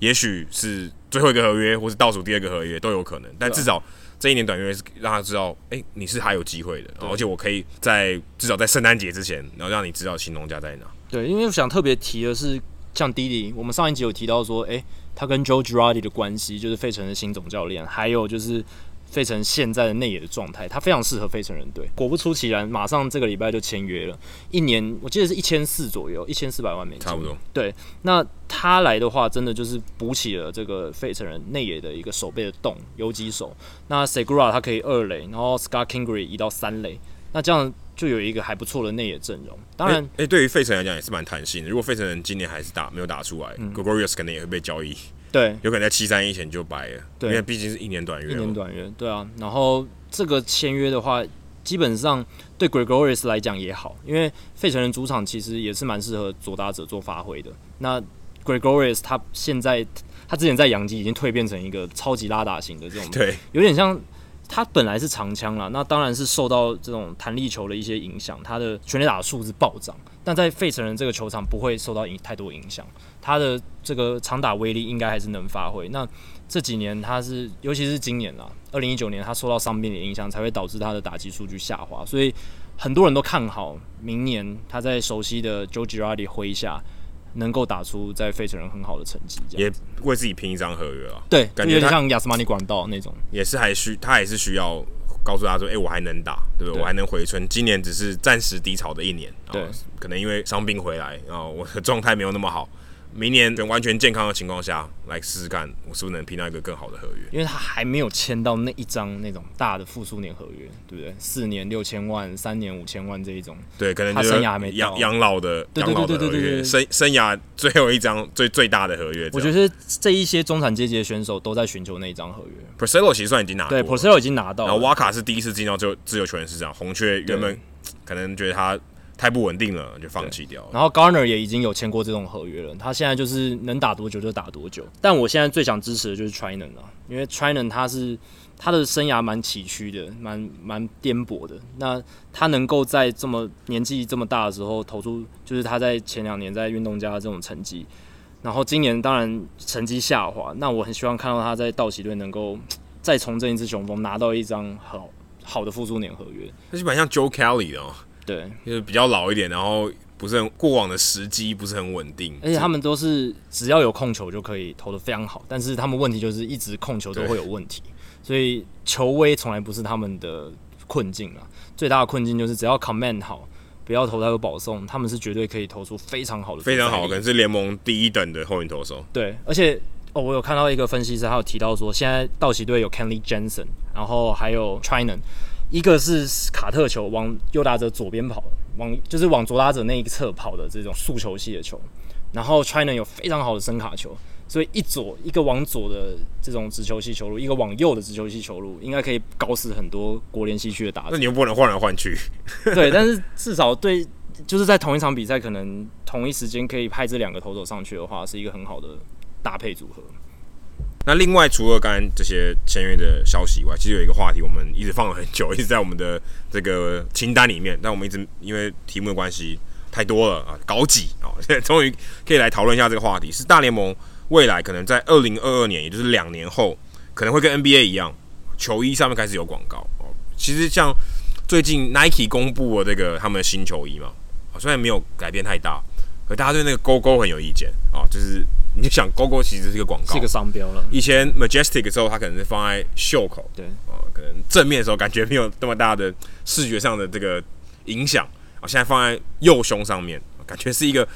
也许是最后一个合约，或是倒数第二个合约都有可能。但至少这一年短约是让他知道，哎、欸，你是还有机会的，而且我可以在至少在圣诞节之前，然后让你知道新东家在哪。对，因为我想特别提的是。像 Didi，我们上一集有提到说，哎、欸，他跟 Joe Girardi 的关系，就是费城的新总教练，还有就是费城现在的内野的状态，他非常适合费城人队。果不出其然，马上这个礼拜就签约了，一年我记得是一千四左右，一千四百万美金，差不多。对，那他来的话，真的就是补起了这个费城人内野的一个守备的洞，游击手。那 Segura 他可以二垒，然后 Scott Kingery 移到三垒，那这样。就有一个还不错的内野阵容，当然，哎、欸欸，对于费城来讲也是蛮弹性的。如果费城人今年还是打没有打出来、嗯、Gregorius 可能也会被交易，对，有可能在七三一前就白了，对，因为毕竟是一年短约，一年短约，对啊。然后这个签约的话，基本上对 Gregorius 来讲也好，因为费城人主场其实也是蛮适合左打者做发挥的。那 Gregorius 他现在他之前在洋基已经蜕变成一个超级拉打型的这种，(laughs) 对，有点像。他本来是长枪啦，那当然是受到这种弹力球的一些影响，他的全垒打的数字暴涨。但在费城人这个球场不会受到影太多影响，他的这个长打威力应该还是能发挥。那这几年他是，尤其是今年啦，二零一九年他受到伤病的影响，才会导致他的打击数据下滑。所以很多人都看好明年他在熟悉的 Joe Girardi 麾下。能够打出在费城人很好的成绩，也为自己拼一张合约啊。对，感觉像亚斯马尼管道那种，也是还需他还是需要告诉他说，哎、欸，我还能打，对不对？对我还能回春。今年只是暂时低潮的一年，对，可能因为伤病回来，然后我的状态没有那么好，明年全完全健康的情况下来试试看，我是不是能拼到一个更好的合约？因为他还没有签到那一张那种大的复苏年合约，对不对？四年六千万，三年五千万这一种，对，可能他生涯还没养养老的养老的合约，生生涯最后一张最最大的合约。我觉得这一些中产阶级的选手都在寻求那一张合约。Porcello 其实算已经拿对，Porcello 已经拿到了，然后瓦卡是第一次进到就自由球员市场，红雀原本可能觉得他。太不稳定了，就放弃掉了。然后 Garner 也已经有签过这种合约了，他现在就是能打多久就打多久。但我现在最想支持的就是 Treinen 了，因为 Treinen 他是他的生涯蛮崎岖的，蛮蛮颠簸的。那他能够在这么年纪这么大的时候投出，就是他在前两年在运动家的这种成绩，然后今年当然成绩下滑。那我很希望看到他在道奇队能够再重振一次雄风，拿到一张好好的复数年合约。那基本上 Joe Kelly 的哦。对，就是比较老一点，然后不是很过往的时机不是很稳定，而且他们都是只要有控球就可以投得非常好，但是他们问题就是一直控球都会有问题，所以球威从来不是他们的困境啊。最大的困境就是只要 command 好，不要投太多保送，他们是绝对可以投出非常好的，非常好，可能是联盟第一等的后援投手。对，而且哦，我有看到一个分析师，他有提到说，现在道奇队有 Kenley Jensen，然后还有 Treinen。一个是卡特球往右打者左边跑，往就是往左打者那一侧跑的这种速球系的球，然后 Treinen 有非常好的伸卡球，所以一左一个往左的这种直球系球路，一个往右的直球系球路，应该可以搞死很多国联西区的打者。那你又不能换来换去。对，但是至少对，就是在同一场比赛，可能同一时间可以派这两个投手上去的话，是一个很好的搭配组合。那另外，除了刚刚这些签约的消息以外，其实有一个话题，我们一直放了很久，一直在我们的这个清单里面。但我们一直因为题目的关系太多了啊，搞挤啊，现在终于可以来讨论一下这个话题：是大联盟未来可能在二零二二年，也就是两年后，可能会跟 NBA 一样，球衣上面开始有广告哦。其实像最近 Nike 公布了这个他们的新球衣嘛，虽然没有改变太大，可大家对那个勾勾很有意见啊，就是。你就想，勾勾其实是一个广告，是一个商标了。以前 Majestic 的时候，它可能是放在袖口，对啊、呃，可能正面的时候感觉没有那么大的视觉上的这个影响啊。现在放在右胸上面，感觉是一个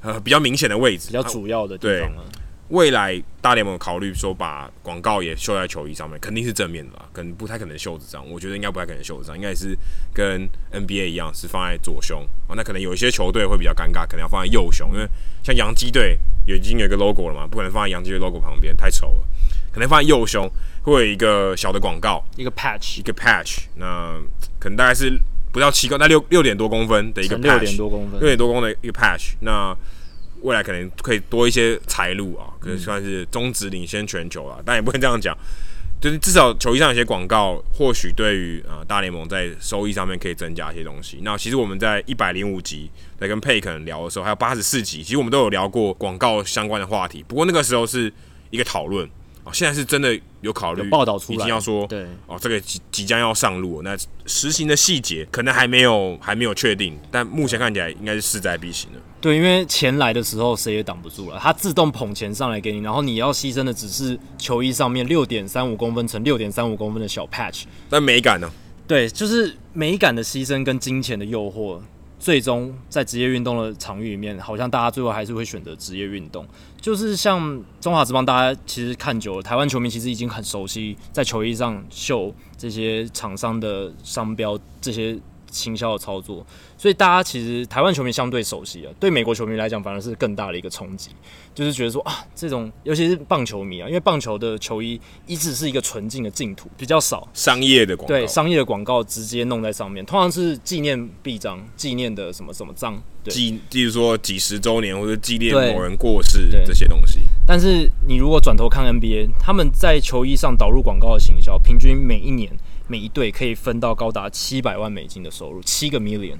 呃比较明显的位置，比较主要的地方了。未来大联盟考虑说把广告也绣在球衣上面，肯定是正面的吧？可能不太可能袖子上，我觉得应该不太可能袖子上，应该是跟 NBA 一样是放在左胸啊。那可能有一些球队会比较尴尬，可能要放在右胸，因为像洋基队已经有一个 logo 了嘛，不可能放在洋基队 logo 旁边，太丑了。可能放在右胸会有一个小的广告，一个 patch，一个 patch。那可能大概是不到七公，那六六点多公分的一个 patch，六点多公分，六点多公分的一个 patch。那未来可能可以多一些财路啊，可以算是中职领先全球了，嗯、但也不能这样讲，就是至少球衣上有些广告，或许对于啊大联盟在收益上面可以增加一些东西。那其实我们在一百零五集在跟佩肯聊的时候，还有八十四集，其实我们都有聊过广告相关的话题，不过那个时候是一个讨论。哦，现在是真的有考虑报道出来，已经要说对哦，这个即即将要上路，那实行的细节可能还没有还没有确定，但目前看起来应该是势在必行的。对，因为钱来的时候谁也挡不住了，它自动捧钱上来给你，然后你要牺牲的只是球衣上面六点三五公分乘六点三五公分的小 patch，但美感呢？对，就是美感的牺牲跟金钱的诱惑。最终在职业运动的场域里面，好像大家最后还是会选择职业运动。就是像中华职棒，大家其实看久了，台湾球迷其实已经很熟悉在球衣上绣这些厂商的商标，这些。行销的操作，所以大家其实台湾球迷相对熟悉啊，对美国球迷来讲反而是更大的一个冲击，就是觉得说啊，这种尤其是棒球迷啊，因为棒球的球衣一直是一个纯净的净土，比较少商业的广告，对商业的广告直接弄在上面，通常是纪念臂章、纪念的什么什么章，纪，例如说几十周年或者纪念某人过世这些东西。但是你如果转头看 NBA，他们在球衣上导入广告的行销，平均每一年。每一队可以分到高达七百万美金的收入，七个 million，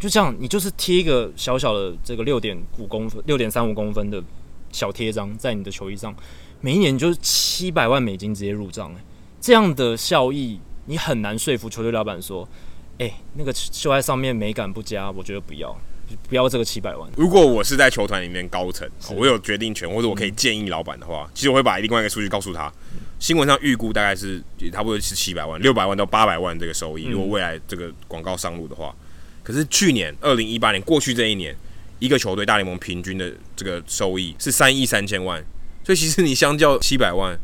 就这样，你就是贴一个小小的这个六点五公分、六点三五公分的小贴章在你的球衣上，每一年就是七百万美金直接入账，这样的效益你很难说服球队老板说，哎、欸，那个绣在上面美感不佳，我觉得不要，不要这个七百万。如果我是在球团里面高层，我有决定权，或者我可以建议老板的话，其实我会把另外一个数据告诉他。新闻上预估大概是也差不多是七百万、六百万到八百万这个收益。如果未来这个广告上路的话，可是去年二零一八年过去这一年，一个球队大联盟平均的这个收益是三亿三千万，所以其实你相较七百万，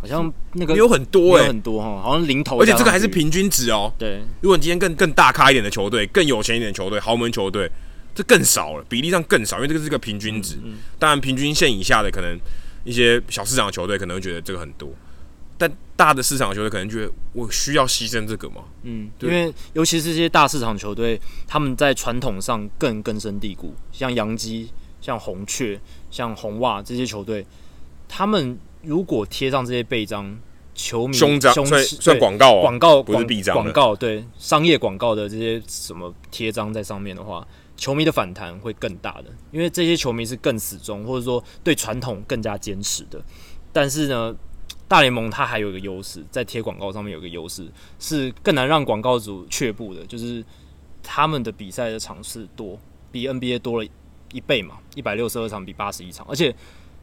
好像那个有很多哎、欸，很多哈，好像零头，而且这个还是平均值哦。对，如果你今天更更大咖一点的球队，更有钱一点的球队，豪门球队，这更少了，比例上更少，因为这个是个平均值。嗯嗯、当然，平均线以下的可能一些小市场的球队可能会觉得这个很多。但大的市场球队可能觉得我需要牺牲这个吗？嗯，对因为尤其是这些大市场球队，他们在传统上更根深蒂固，像洋基、像红雀、像红袜这些球队，他们如果贴上这些背章，球迷胸章算算广告广告不是臂章广告对商业广告的这些什么贴章在上面的话，球迷的反弹会更大的，因为这些球迷是更死忠，或者说对传统更加坚持的。但是呢，大联盟它还有一个优势，在贴广告上面有一个优势，是更难让广告主却步的，就是他们的比赛的场次多，比 NBA 多了一倍嘛，一百六十二场比八十一场，而且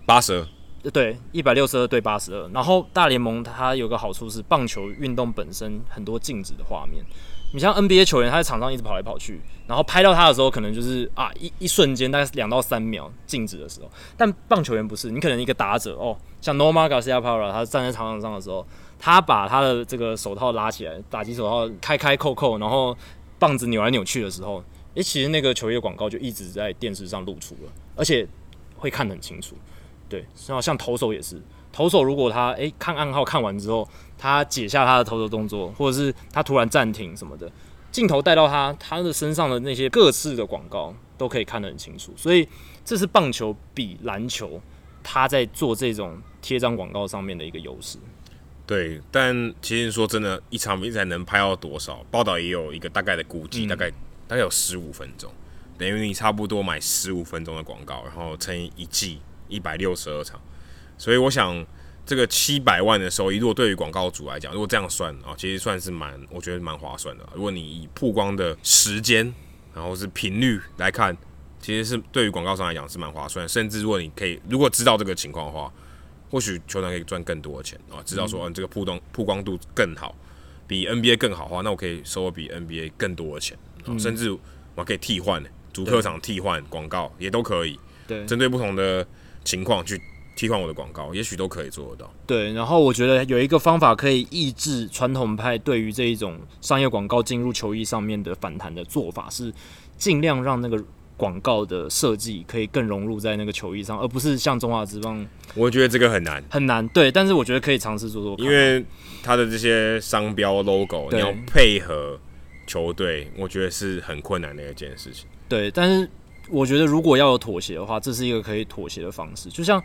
八十二，对，一百六十二对八十二。然后大联盟它有个好处是，棒球运动本身很多静止的画面。你像 NBA 球员，他在场上一直跑来跑去，然后拍到他的时候，可能就是啊一一瞬间，大概两到三秒静止的时候。但棒球员不是，你可能一个打者哦，像 Nomar Garciaparra，他站在场上的时候，他把他的这个手套拉起来，打击手套开开扣扣，然后棒子扭来扭去的时候，诶、其实那个球衣广告就一直在电视上露出了，而且会看得很清楚。对，然后像投手也是。投手如果他诶、欸、看暗号看完之后，他解下他的投手动作，或者是他突然暂停什么的，镜头带到他他的身上的那些各式的广告都可以看得很清楚。所以这是棒球比篮球他在做这种贴张广告上面的一个优势。对，但其实说真的，一场比赛能拍到多少？报道也有一个大概的估计，嗯、大概大概有十五分钟，等于你差不多买十五分钟的广告，然后乘以一季一百六十二场。所以我想，这个七百万的收益，如果对于广告主来讲，如果这样算啊，其实算是蛮，我觉得蛮划算的。如果你以曝光的时间，然后是频率来看，其实是对于广告商来讲是蛮划算。甚至如果你可以，如果知道这个情况的话，或许球团可以赚更多的钱啊。知道说，嗯，这个曝光曝光度更好，比 NBA 更好的话，那我可以收比 NBA 更多的钱。嗯，甚至我可以替换主客场替换广告也都可以。对，针对不同的情况去。替换我的广告，也许都可以做得到。对，然后我觉得有一个方法可以抑制传统派对于这一种商业广告进入球衣上面的反弹的做法，是尽量让那个广告的设计可以更融入在那个球衣上，而不是像中华之棒。我觉得这个很难，很难。对，但是我觉得可以尝试做做看。因为它的这些商标 logo，你要配合球队，我觉得是很困难的一件事情。对，但是我觉得如果要有妥协的话，这是一个可以妥协的方式，就像。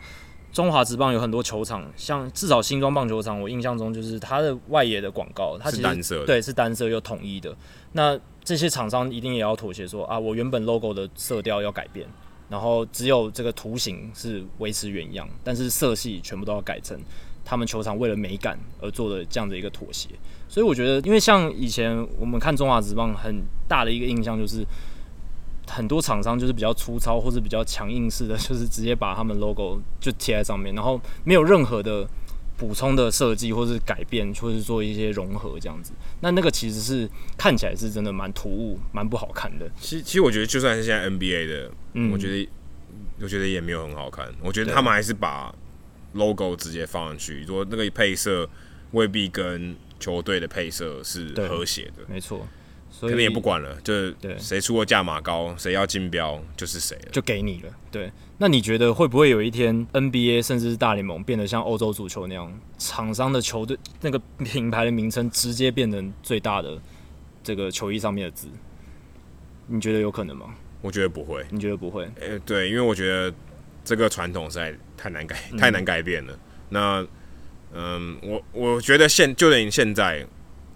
中华职棒有很多球场，像至少新庄棒球场，我印象中就是它的外野的广告，它其实是单色，对，是单色又统一的。那这些厂商一定也要妥协，说啊，我原本 logo 的色调要改变，然后只有这个图形是维持原样，但是色系全部都要改成他们球场为了美感而做的这样的一个妥协。所以我觉得，因为像以前我们看中华职棒，很大的一个印象就是。很多厂商就是比较粗糙或者比较强硬式的，(laughs) 就是直接把他们 logo 就贴在上面，然后没有任何的补充的设计或是改变，或是做一些融合这样子。那那个其实是看起来是真的蛮突兀、蛮不好看的。其实，其实我觉得就算是现在 NBA 的，嗯，我觉得我觉得也没有很好看。我觉得他们还是把 logo 直接放上去，说那个配色未必跟球队的配色是和谐的。没错。可能也不管了，就是谁出的价码高，谁要竞标就是谁了，就给你了。对，那你觉得会不会有一天 NBA 甚至是大联盟变得像欧洲足球那样，厂商的球队那个品牌的名称直接变成最大的这个球衣上面的字？你觉得有可能吗？我觉得不会。你觉得不会？呃，对，因为我觉得这个传统实在太难改，太难改变了。嗯、那，嗯，我我觉得现就等于现在。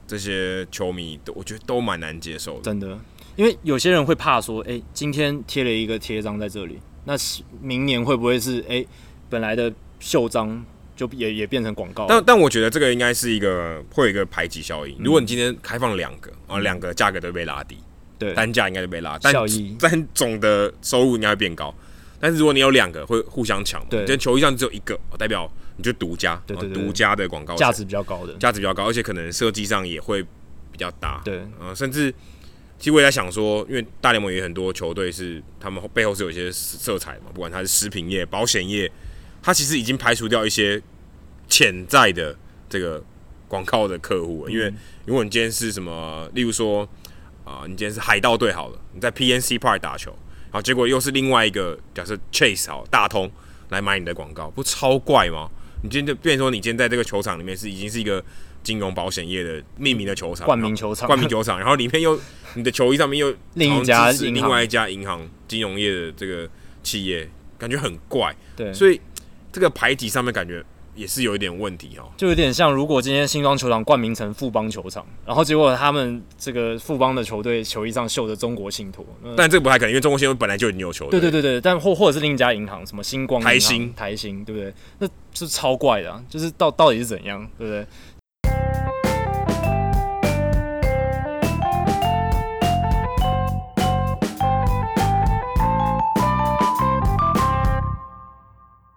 这些球迷都，我觉得都蛮难接受的。真的，因为有些人会怕说，哎、欸，今天贴了一个贴章在这里，那明年会不会是，哎、欸，本来的袖章就也也变成广告？但但我觉得这个应该是一个会有一个排挤效应。嗯、如果你今天开放两个，啊，两个价格都被拉低，对，单价应该就被拉低，但总的收入应该会变高。但是如果你有两个，会互相抢。对，今天球衣上只有一个，代表。你就独家，对对对，独家的广告价值比较高的，价值比较高，而且可能设计上也会比较大，对，呃，甚至其实我也在想说，因为大联盟也有很多球队是他们背后是有一些色彩嘛，不管它是食品业、保险业，它其实已经排除掉一些潜在的这个广告的客户了。因为如果你今天是什么，例如说啊、呃，你今天是海盗队好了，你在 PNC Park 打球，然后结果又是另外一个假设 Chase 好大通来买你的广告，不超怪吗？你今天就变成说，你今天在这个球场里面是已经是一个。金融保险业的命名的球场，冠名球场，冠名球场，然后里面又你的球衣上面又 (laughs) 另一家另外一家银行金融业的这个企业，感觉很怪。对，所以这个牌体上面感觉也是有一点问题哦，就有点像如果今天新庄球场冠名成富邦球场，然后结果他们这个富邦的球队球衣上绣着中国信托，但这个不太可能，因为中国信托本来就已经有球队。对对对对，但或或者是另一家银行，什么星光、台星、台星，对不对？那是超怪的，啊，就是到到底是怎样，对不对？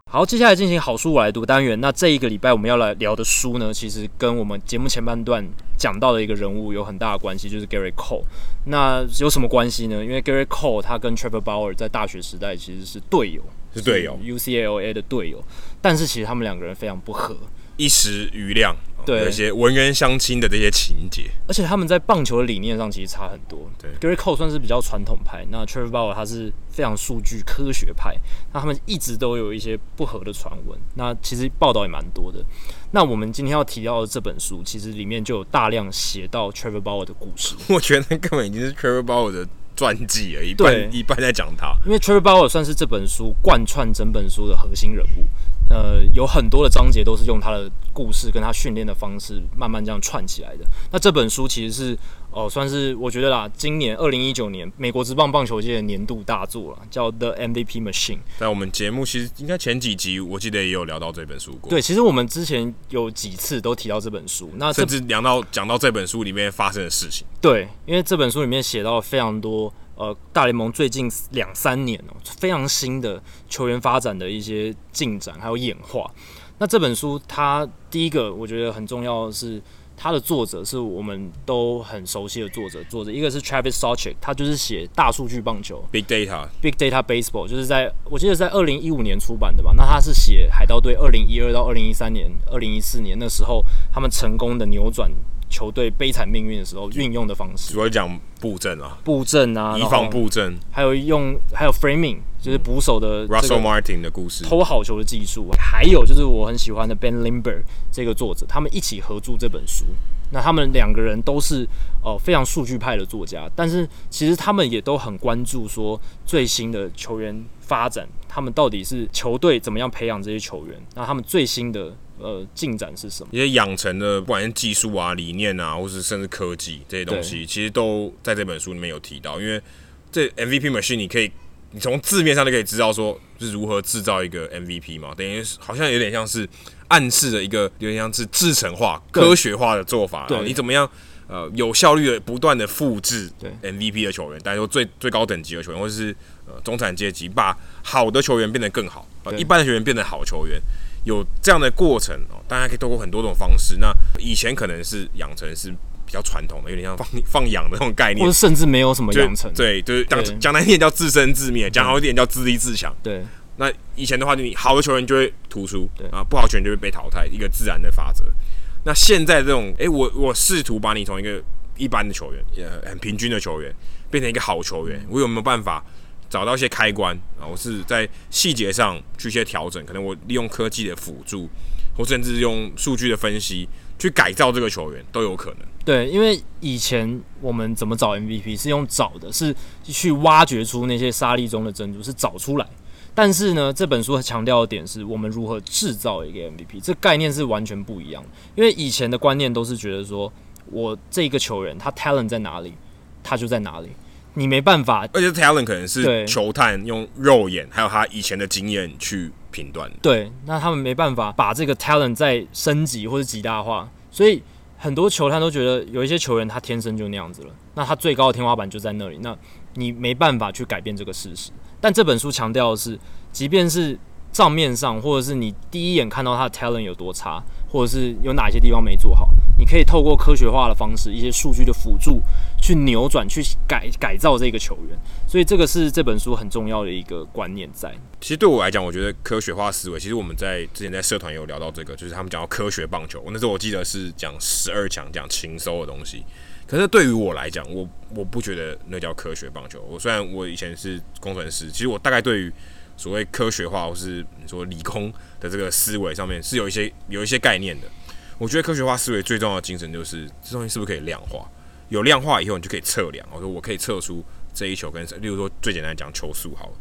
好，接下来进行好书我来读单元。那这一个礼拜我们要来聊的书呢，其实跟我们节目前半段讲到的一个人物有很大的关系，就是 Gerrit Cole。那有什么关系呢？因为 Gerrit Cole 他跟 Trevor Bauer 在大学时代其实是队友，是队友，UCLA 的队友。但是其实他们两个人非常不合，一时瑜亮。对，有一些文员相亲的这些情节，而且他们在棒球的理念上其实差很多。对，Gerrit Cole 算是比较传统派，那 Trevor Bauer 他是非常数据科学派，那他们一直都有一些不合的传闻。那其实报道也蛮多的。那我们今天要提到的这本书，其实里面就有大量写到 Trevor Bauer 的故事。(laughs) 我觉得根本已经是 Trevor Bauer 的传记而已，一半一半在讲他。因为 Trevor Bauer 算是这本书贯穿整本书的核心人物。呃，有很多的章节都是用他的故事跟他训练的方式慢慢这样串起来的。那这本书其实是哦、呃，算是我觉得啦，今年二零一九年美国职棒棒球界的年度大作了，叫《The MVP Machine》。在我们节目其实应该前几集我记得也有聊到这本书过。对，其实我们之前有几次都提到这本书，那甚至聊到讲到这本书里面发生的事情。对，因为这本书里面写到了非常多。呃，大联盟最近两三年哦，非常新的球员发展的一些进展还有演化。那这本书它第一个我觉得很重要的是，它的作者是我们都很熟悉的作者，作者一个是 Travis Sawchik，他就是写大数据棒球 Big Data Big Data Baseball，就是在我记得在二零一五年出版的吧。那他是写海盗队二零一二到二零一三年、二零一四年那时候他们成功的扭转。球队悲惨命运的时候运用的方式，主要讲布阵啊，布阵啊，移防布阵，还有用还有 framing，就是捕手的 Russell Martin 的故事，偷好球的技术，还有就是我很喜欢的 Ben Lindbergh 这个作者，他们一起合著这本书。那他们两个人都是哦、呃、非常数据派的作家，但是其实他们也都很关注说最新的球员发展，他们到底是球队怎么样培养这些球员，那他们最新的。呃，进展是什么？一些养成的，不管是技术啊、理念啊，或是甚至科技这些东西，其实都在这本书里面有提到。因为这 MVP machine，你可以，你从字面上就可以知道说是如何制造一个 MVP 嘛，等于好像有点像是暗示的一个，有点像是制成化、科学化的做法。对，你怎么样呃有效率的不断的复制 MVP 的球员，但是说最最高等级的球员，或者是呃中产阶级，把好的球员变得更好，把一般的球员变得好球员。有这样的过程哦，大家可以透过很多种方式。那以前可能是养成是比较传统的，有点像放放 (laughs) 养的那种概念，或者甚至没有什么养成。对，就是讲讲难听点叫自生自灭，讲好一点叫自立自强。对，那以前的话，你好的球员就会突出，啊，不好球员就会被淘汰，一个自然的法则。那现在这种，诶，我我试图把你从一个一般的球员，呃，很平均的球员，变成一个好球员，我有没有办法？找到一些开关啊，我是在细节上去一些调整，可能我利用科技的辅助，或甚至用数据的分析去改造这个球员都有可能。对，因为以前我们怎么找 MVP 是用找的，是去挖掘出那些沙粒中的珍珠，是找出来。但是呢，这本书强调的点是我们如何制造一个 MVP，这概念是完全不一样的。因为以前的观念都是觉得说，我这一个球员他 talent 在哪里，他就在哪里。你没办法，而且 talent 可能是球探用肉眼还有他以前的经验去评断。对，那他们没办法把这个 talent 再升级或者极大化，所以很多球探都觉得有一些球员他天生就那样子了，那他最高的天花板就在那里，那你没办法去改变这个事实。但这本书强调的是，即便是账面上，或者是你第一眼看到他的 talent 有多差，或者是有哪些地方没做好，你可以透过科学化的方式，一些数据的辅助，去扭转、去改改造这个球员。所以这个是这本书很重要的一个观念在。其实对我来讲，我觉得科学化思维，其实我们在之前在社团有聊到这个，就是他们讲到科学棒球。我那时候我记得是讲十二强，讲情搜的东西。可是对于我来讲，我我不觉得那叫科学棒球。我虽然我以前是工程师，其实我大概对于所谓科学化或是你说理工的这个思维上面是有一些有一些概念的。我觉得科学化思维最重要的精神就是这东西是不是可以量化？有量化以后，你就可以测量。我说我可以测出这一球跟，例如说最简单讲球速好了。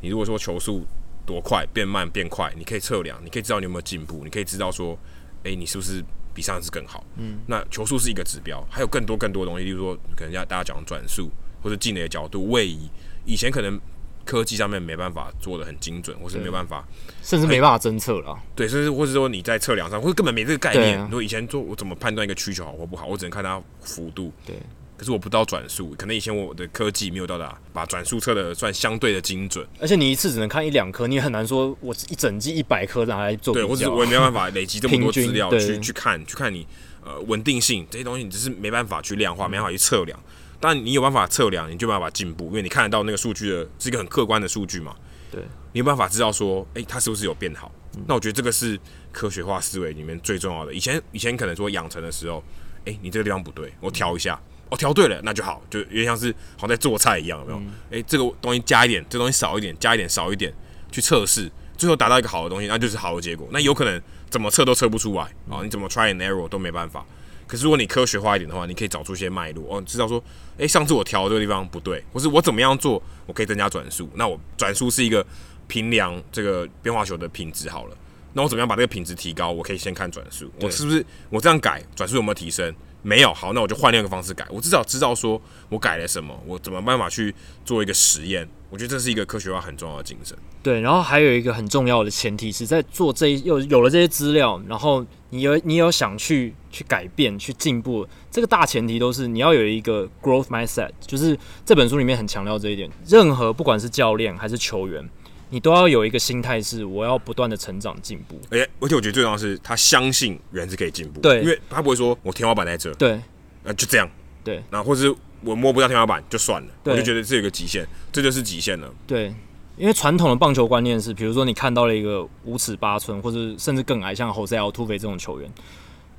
你如果说球速多快变慢变快，你可以测量，你可以知道你有没有进步，你可以知道说，诶，你是不是比上次更好？嗯，那球速是一个指标，还有更多更多的东西，例如说可能要大家讲转速或者进垒的角度、位移，以前可能。科技上面没办法做的很精准，或是没办法，甚至没办法侦测了。对，甚至或者说你在测量上，或者根本没这个概念。如果、啊、以前做我怎么判断一个需求好或不好，我只能看它幅度。对，可是我不知道转速，可能以前我的科技没有到达把转速测的算相对的精准。而且你一次只能看一两颗，你也很难说我一整季一百颗拿来做。对，或者我也没办法累积这么多资料去 (laughs) 去看，去看你呃稳定性这些东西，你只是没办法去量化，没办法去测量。但你有办法测量，你就有办法进步，因为你看得到那个数据的是一个很客观的数据嘛。对，你有办法知道说，诶、欸，它是不是有变好？嗯、那我觉得这个是科学化思维里面最重要的。以前以前可能说养成的时候，诶、欸，你这个地方不对，我调一下，我、嗯、调对了，那就好，就有点像是好像在做菜一样，有没有？诶、这个东西加一点，这个、东西少一点，加一点少一点，去测试，最后达到一个好的东西，那就是好的结果。那有可能怎么测都测不出来啊、你怎么 try and error 都没办法。可是如果你科学化一点的话，你可以找出一些脉络哦，知道说，诶、欸，上次我调这个地方不对，或是我怎么样做，我可以增加转速。那我转速是一个评量这个变化球的品质好了，那我怎么样把这个品质提高？我可以先看转速，我是不是我这样改转速有没有提升？没有，好，那我就换另一个方式改。我至少知道说我改了什么，我怎么办法去做一个实验。我觉得这是一个科学化很重要的精神。对，然后还有一个很重要的前提是在做这一有有了这些资料，然后你有你有想去去改变、去进步，这个大前提都是你要有一个 growth mindset，就是这本书里面很强调这一点。任何不管是教练还是球员。你都要有一个心态，是我要不断的成长进步。而且，而且我觉得最重要的是，他相信人是可以进步。对，因为他不会说我天花板在这。对，那就这样。对，那或者是我摸不到天花板就算了，我就觉得这有个极限，这就是极限了。对，因为传统的棒球观念是，比如说你看到了一个五尺八寸，或者甚至更矮，像 Jose Altuve 这种球员。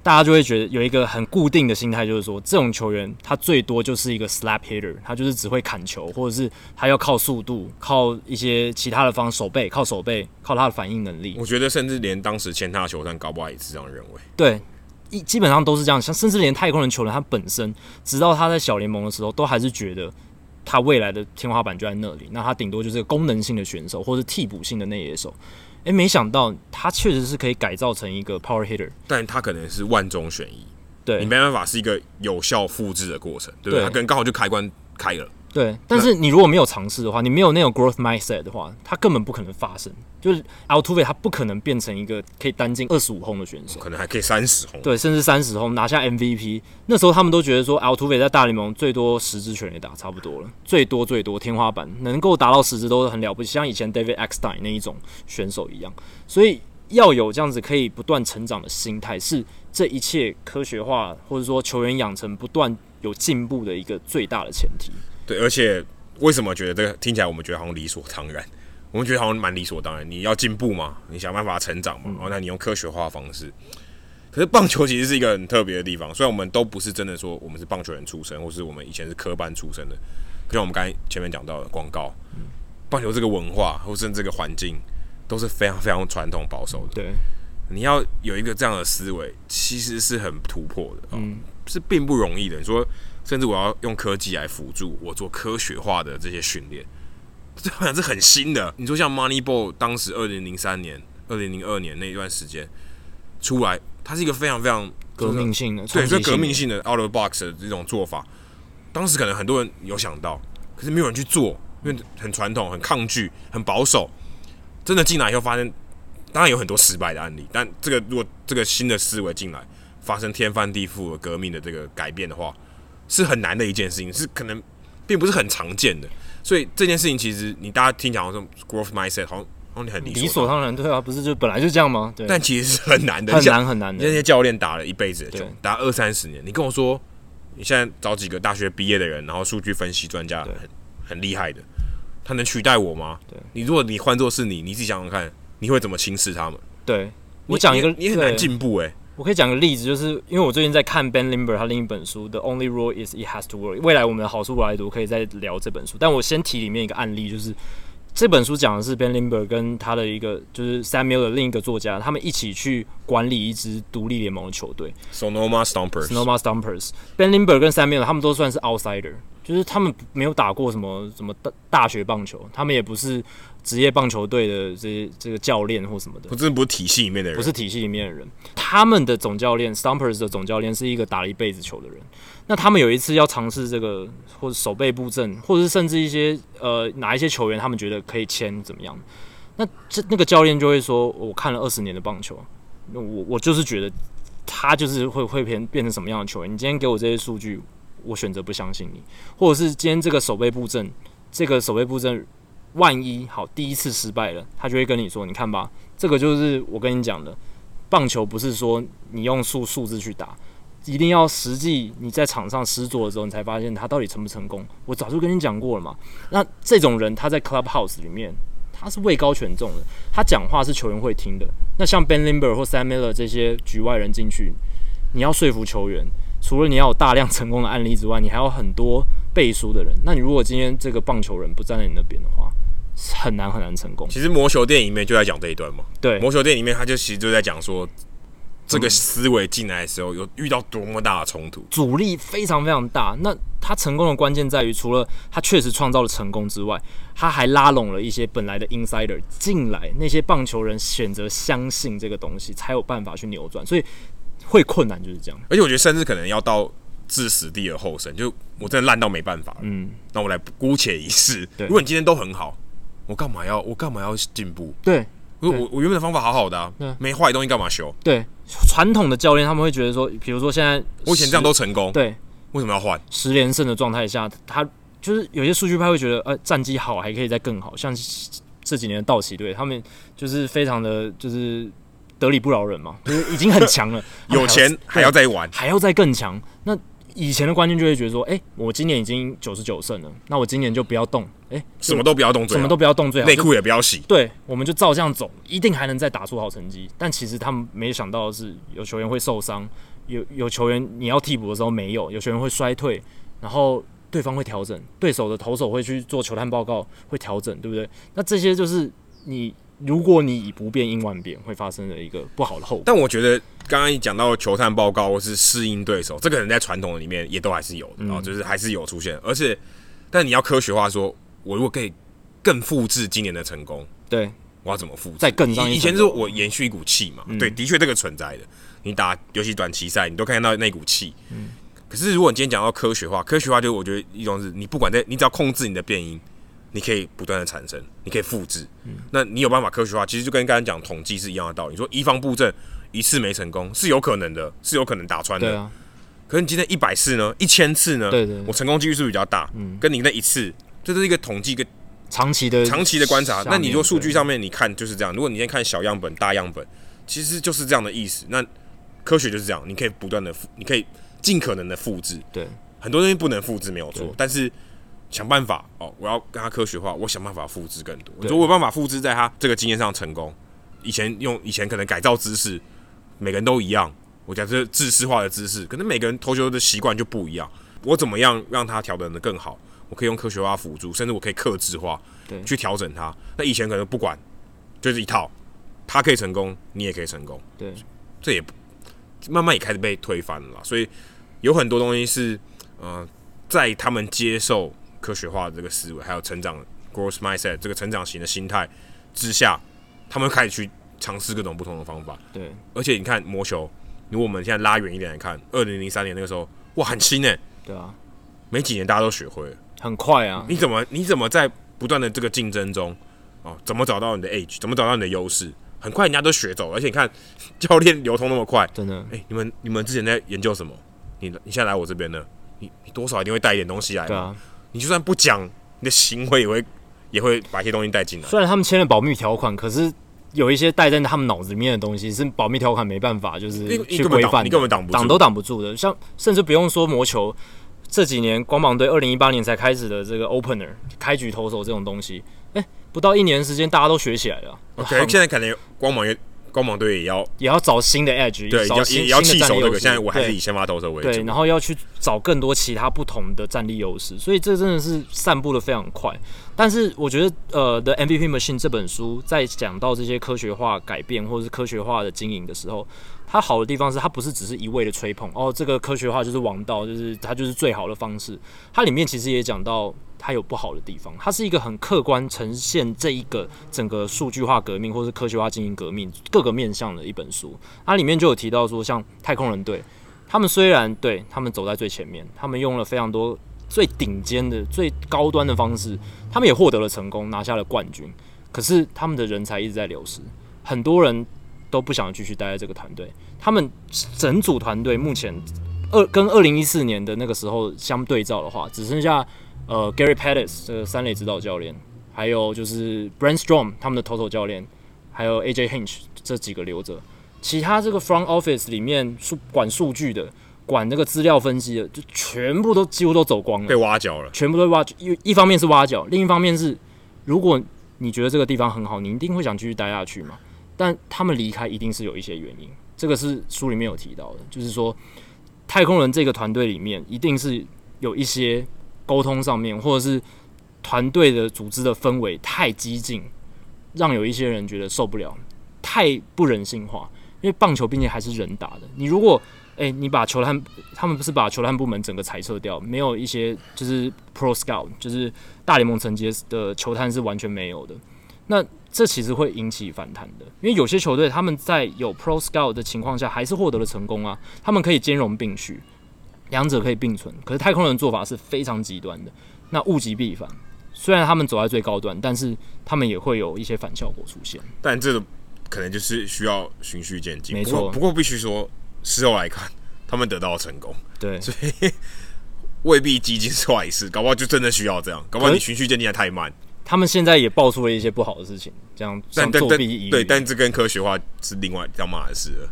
大家就会觉得有一个很固定的心态，就是说这种球员他最多就是一个 slap hitter，他就是只会砍球，或者是他要靠速度、靠一些其他的方手背、靠手背、靠他的反应能力。我觉得甚至连当时签他的球探搞不好也是这样认为。对，一基本上都是这样，像甚至连太空人球员他本身，直到他在小联盟的时候，都还是觉得他未来的天花板就在那里，那他顶多就是个功能性的选手，或是替补性的内野手。诶，没想到他确实是可以改造成一个 power hitter，但他可能是万中选一，对，你没办法是一个有效复制的过程，对不对？他可能刚好就开关开了。对，但是你如果没有尝试的话，你没有那种 growth mindset 的话，它根本不可能发生。就是 Altuve 他不可能变成一个可以单进二十五轰的选手，可能还可以三十轰，对，甚至三十轰拿下 MVP。那时候他们都觉得说 Altuve 在大联盟最多十支全垒打差不多了，最多最多天花板能够达到十支都是很了不起，像以前 David Eckstein 那一种选手一样。所以要有这样子可以不断成长的心态，是这一切科学化或者说球员养成不断有进步的一个最大的前提。对，而且为什么觉得这个听起来我们觉得好像理所当然？我们觉得好像蛮理所当然。你要进步嘛，你想办法成长嘛，然后那你用科学化的方式。可是棒球其实是一个很特别的地方，虽然我们都不是真的说我们是棒球人出身，或是我们以前是科班出身的，就像我们刚才前面讲到的广告，棒球这个文化或是这个环境都是非常非常传统保守的。对，你要有一个这样的思维，其实是很突破的，嗯，是并不容易的。你说。甚至我要用科技来辅助我做科学化的这些训练，这好像是很新的。你说像 Moneyball 当时二零零三年、二零零二年那一段时间出来，它是一个非常非常革命性的，对，是革命性的 out of box 的这种做法。当时可能很多人有想到，可是没有人去做，因为很传统、很抗拒、很保守。真的进来以后，发现当然有很多失败的案例，但这个如果这个新的思维进来，发生天翻地覆的革命的这个改变的话。是很难的一件事情，是可能并不是很常见的，所以这件事情其实你大家听讲好像 growth mindset 好像哦，你很理所当然，对啊，不是就本来就这样吗？对。但其实是很难的，很难很难的。那些教练打了一辈子的球，打二三十年，你跟我说，你现在找几个大学毕业的人，然后数据分析专家很很厉害的，他能取代我吗？对。你如果你换做是你，你自己想想看，你会怎么轻视他们？对。我讲一个，你很难进步哎。我可以讲个例子，就是因为我最近在看 Ben Limber 他另一本书《The Only Rule Is It Has to Work》，未来我们的好书我来读，可以再聊这本书。但我先提里面一个案例，就是这本书讲的是 Ben Limber 跟他的一个就是 Sam Miller 的另一个作家，他们一起去管理一支独立联盟的球队 Sonoma Stompers。Sonoma Stompers。Ben Limber 跟 Sam Miller 他们都算是 outsider，就是他们没有打过什么什么大大学棒球，他们也不是。职业棒球队的这些这个教练或什么的，不是不是体系里面的人，不是体系里面的人。他们的总教练 Stumpers 的总教练是一个打了一辈子球的人。那他们有一次要尝试这个，或者守备布阵，或者是甚至一些呃哪一些球员，他们觉得可以签怎么样？那这那个教练就会说：“我看了二十年的棒球，那我我就是觉得他就是会会变变成什么样的球员。你今天给我这些数据，我选择不相信你，或者是今天这个守备布阵，这个守备布阵。”万一好，第一次失败了，他就会跟你说：“你看吧，这个就是我跟你讲的，棒球不是说你用数数字去打，一定要实际你在场上实作的时候，你才发现他到底成不成功。我早就跟你讲过了嘛。那这种人他在 clubhouse 里面，他是位高权重的，他讲话是球员会听的。那像 Ben Limber 或 Sam Miller 这些局外人进去，你要说服球员，除了你要有大量成功的案例之外，你还有很多背书的人。那你如果今天这个棒球人不站在你那边的话，很难很难成功。其实魔球电影里面就在讲这一段嘛。对，魔球电影里面他就其实就在讲说，这个思维进来的时候有遇到多么大的冲突，阻力非常非常大。那他成功的关键在于，除了他确实创造了成功之外，他还拉拢了一些本来的 insider 进来，那些棒球人选择相信这个东西，才有办法去扭转。所以会困难就是这样。而且我觉得，甚至可能要到置死地而后生，就我真的烂到没办法，嗯，那我来姑且一试。如果你今天都很好。我干嘛要我干嘛要进步？对，我我我原本的方法好好的啊，没坏东西干嘛修？对，传统的教练他们会觉得说，比如说现在我以前这样都成功，对，为什么要换？十连胜的状态下，他就是有些数据派会觉得，呃，战绩好还可以再更好，像这几年的道奇队，他们就是非常的就是得理不饶人嘛，就是已经很强了，(laughs) 有钱还要再玩，还要再更强，那。以前的观念就会觉得说，哎、欸，我今年已经九十九胜了，那我今年就不要动，哎、欸，什么都不要动，什么都不要动最好，内裤也不要洗，对，我们就照这样走，一定还能再打出好成绩。但其实他们没想到的是，有球员会受伤，有有球员你要替补的时候没有，有球员会衰退，然后对方会调整，对手的投手会去做球探报告，会调整，对不对？那这些就是你。如果你以不变应万变，会发生的一个不好的后果。但我觉得刚刚一讲到球探报告或是适应对手，这个人在传统的里面也都还是有的，然后、嗯、就是还是有出现。而且，但你要科学化说，我如果可以更复制今年的成功，对，我要怎么复制？再更。以前是我延续一股气嘛，嗯、对，的确这个存在的。你打尤其短期赛，你都看到那股气。嗯。可是如果你今天讲到科学化，科学化就我觉得一种是你不管在，你只要控制你的变因。你可以不断的产生，你可以复制，嗯、那你有办法科学化，其实就跟刚才讲统计是一样的道理。你说移防布阵一次没成功是有可能的，是有可能打穿的。啊、可是你今天一百次呢，一千次呢？对对对，我成功几率是比较大？嗯，跟你那一次，这是一个统计，一个长期的长期的观察。那你说数据上面你看就是这样。如果你先看小样本、大样本，其实就是这样的意思。那科学就是这样，你可以不断的复，你可以尽可能的复制。对，很多东西不能复制没有错，但是。想办法哦！我要跟他科学化，我想办法复制更多。如果我有办法复制在他这个经验上成功。以前用以前可能改造姿势，每个人都一样。我讲这制式化的姿势，可能每个人投球的习惯就不一样。我怎么样让他调整的更好？我可以用科学化辅助，甚至我可以克制化，对，去调整他。那以前可能不管，就是一套，他可以成功，你也可以成功。对，这也慢慢也开始被推翻了。所以有很多东西是，呃，在他们接受。科学化的这个思维，还有成长 growth mindset 这个成长型的心态之下，他们开始去尝试各种不同的方法。对，而且你看魔球，如果我们现在拉远一点来看，二零零三年那个时候，哇，很新诶。对啊，没几年大家都学会了，很快啊。你怎么你怎么在不断的这个竞争中哦，怎么找到你的 edge，怎么找到你的优势？很快人家都学走了，而且你看教练流通那么快，真的。哎、欸，你们你们之前在研究什么？你你现在来我这边呢，你你多少一定会带一点东西来。对啊。你就算不讲，你的行为也会也会把一些东西带进来。虽然他们签了保密条款，可是有一些带在他们脑子里面的东西是保密条款没办法，就是去规范，你根本挡不挡都挡不住的。像甚至不用说魔球这几年光芒队二零一八年才开始的这个 opener 开局投手这种东西，哎、欸，不到一年时间大家都学起来了。OK，现在可能光芒也。光芒队也要也要找新的 edge，对，找新也要弃守这个。现在我还是以先发投手为主，对，然后要去找更多其他不同的战力优势，所以这真的是散布的非常快。但是我觉得，呃，《The MVP Machine》这本书在讲到这些科学化改变或者是科学化的经营的时候，它好的地方是它不是只是一味的吹捧哦，这个科学化就是王道，就是它就是最好的方式。它里面其实也讲到。它有不好的地方，它是一个很客观呈现这一个整个数据化革命或是科学化经营革命各个面向的一本书。它里面就有提到说，像太空人队，他们虽然对他们走在最前面，他们用了非常多最顶尖的、最高端的方式，他们也获得了成功，拿下了冠军。可是他们的人才一直在流失，很多人都不想继续待在这个团队。他们整组团队目前二跟二零一四年的那个时候相对照的话，只剩下。呃，Gary Pettis 这个三垒指导教练，还有就是 Brent Strom 他们的投手教练，还有 AJ Hinch 这几个留着，其他这个 Front Office 里面数管数据的、管这个资料分析的，就全部都几乎都走光了，被挖角了，全部都挖角。一一方面是挖角，另一方面是，如果你觉得这个地方很好，你一定会想继续待下去嘛。但他们离开一定是有一些原因，这个是书里面有提到的，就是说太空人这个团队里面一定是有一些。沟通上面，或者是团队的组织的氛围太激进，让有一些人觉得受不了，太不人性化。因为棒球毕竟还是人打的，你如果诶、你把球探，他们不是把球探部门整个裁撤掉，没有一些就是 Pro Scout，就是大联盟层级的球探是完全没有的。那这其实会引起反弹的，因为有些球队他们在有 Pro Scout 的情况下，还是获得了成功啊，他们可以兼容并蓄。两者可以并存，可是太空人的做法是非常极端的。那物极必反，虽然他们走在最高端，但是他们也会有一些反效果出现。但这个可能就是需要循序渐进。没错，不过，必须说，事后来看，他们得到了成功。对，所以未必几经是坏事，(laughs) 搞不好就真的需要这样。搞不好你循序渐进的太慢。他们现在也爆出了一些不好的事情，这样像作弊疑虑。对，但这跟科学化是另外两码的事了。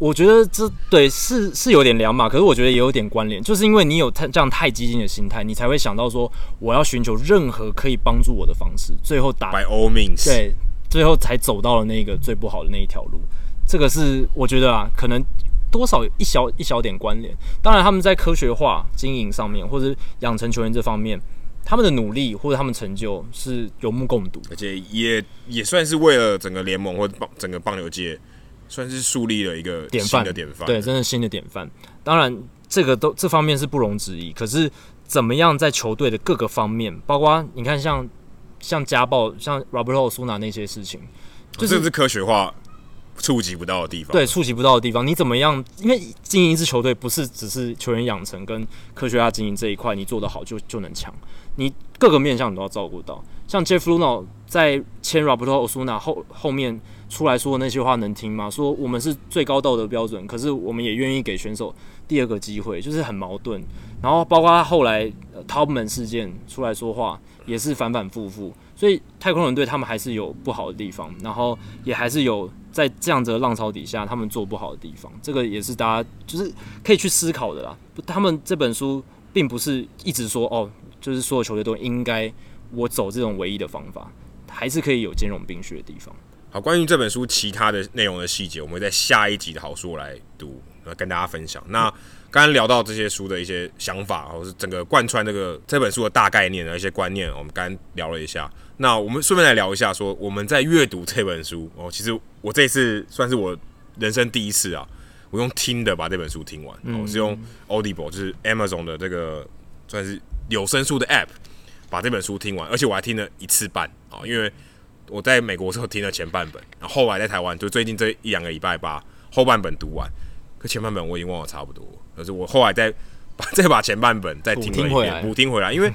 我觉得这对是是有点两码，可是我觉得也有点关联，就是因为你有太这样太激进的心态，你才会想到说我要寻求任何可以帮助我的方式，最后打 By all means，对，最后才走到了那个最不好的那一条路。这个是我觉得啊，可能多少一小一小点关联。当然，他们在科学化经营上面，或者养成球员这方面，他们的努力或者他们成就是有目共睹，而且也也算是为了整个联盟或者棒整个棒球界。算是树立了一个典范的典范，对，真的新的典范。当然，这个都这方面是不容置疑。可是，怎么样在球队的各个方面，包括你看像，像像家暴，像 Roberto Osuna 那些事情，就是、哦、这是科学化触及不到的地方。对，触及不到的地方，你怎么样？因为经营一支球队，不是只是球员养成跟科学化经营这一块，你做得好就就能强。你各个面向你都要照顾到。像 Jeff Luhnow 在签 Roberto Osuna 后后面。出来说的那些话能听吗？说我们是最高道德标准，可是我们也愿意给选手第二个机会，就是很矛盾。然后包括他后来 Taubman 事件出来说话，也是反反复复。所以太空人队他们还是有不好的地方，然后也还是有在这样子的浪潮底下他们做不好的地方。这个也是大家就是可以去思考的啦。他们这本书并不是一直说哦，就是所有球队都应该我走这种唯一的方法，还是可以有兼容并蓄的地方。好，关于这本书其他的内容的细节，我们会在下一集的好书来读，来跟大家分享。那刚刚聊到这些书的一些想法，或是整个贯穿这个这本书的大概念的一些观念，我们刚刚聊了一下。那我们顺便来聊一下，说我们在阅读这本书哦，其实我这次算是我人生第一次啊，我用听的把这本书听完，我是用 Audible，就是 Amazon 的这个算是有声书的 App，把这本书听完，而且我还听了一次半啊，因为。我在美国的时候听了前半本，然后后来在台湾就最近这一两个礼拜把后半本读完，可前半本我已经忘了差不多，可是我后来再把再把前半本再听了一遍，补听回来，因为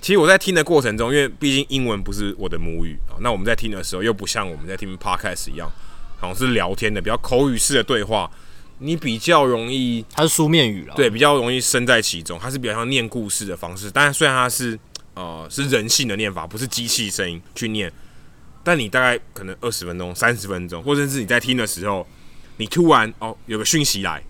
其实我在听的过程中，因为毕竟英文不是我的母语啊，那我们在听的时候又不像我们在听 podcast 一样，好像是聊天的比较口语式的对话，你比较容易，它是书面语了，对，比较容易身在其中，它是比较像念故事的方式，但是虽然它是。呃是人性的念法，不是机器声音去念。但你大概可能二十分钟、三十分钟，或者是你在听的时候，你突然哦有个讯息来，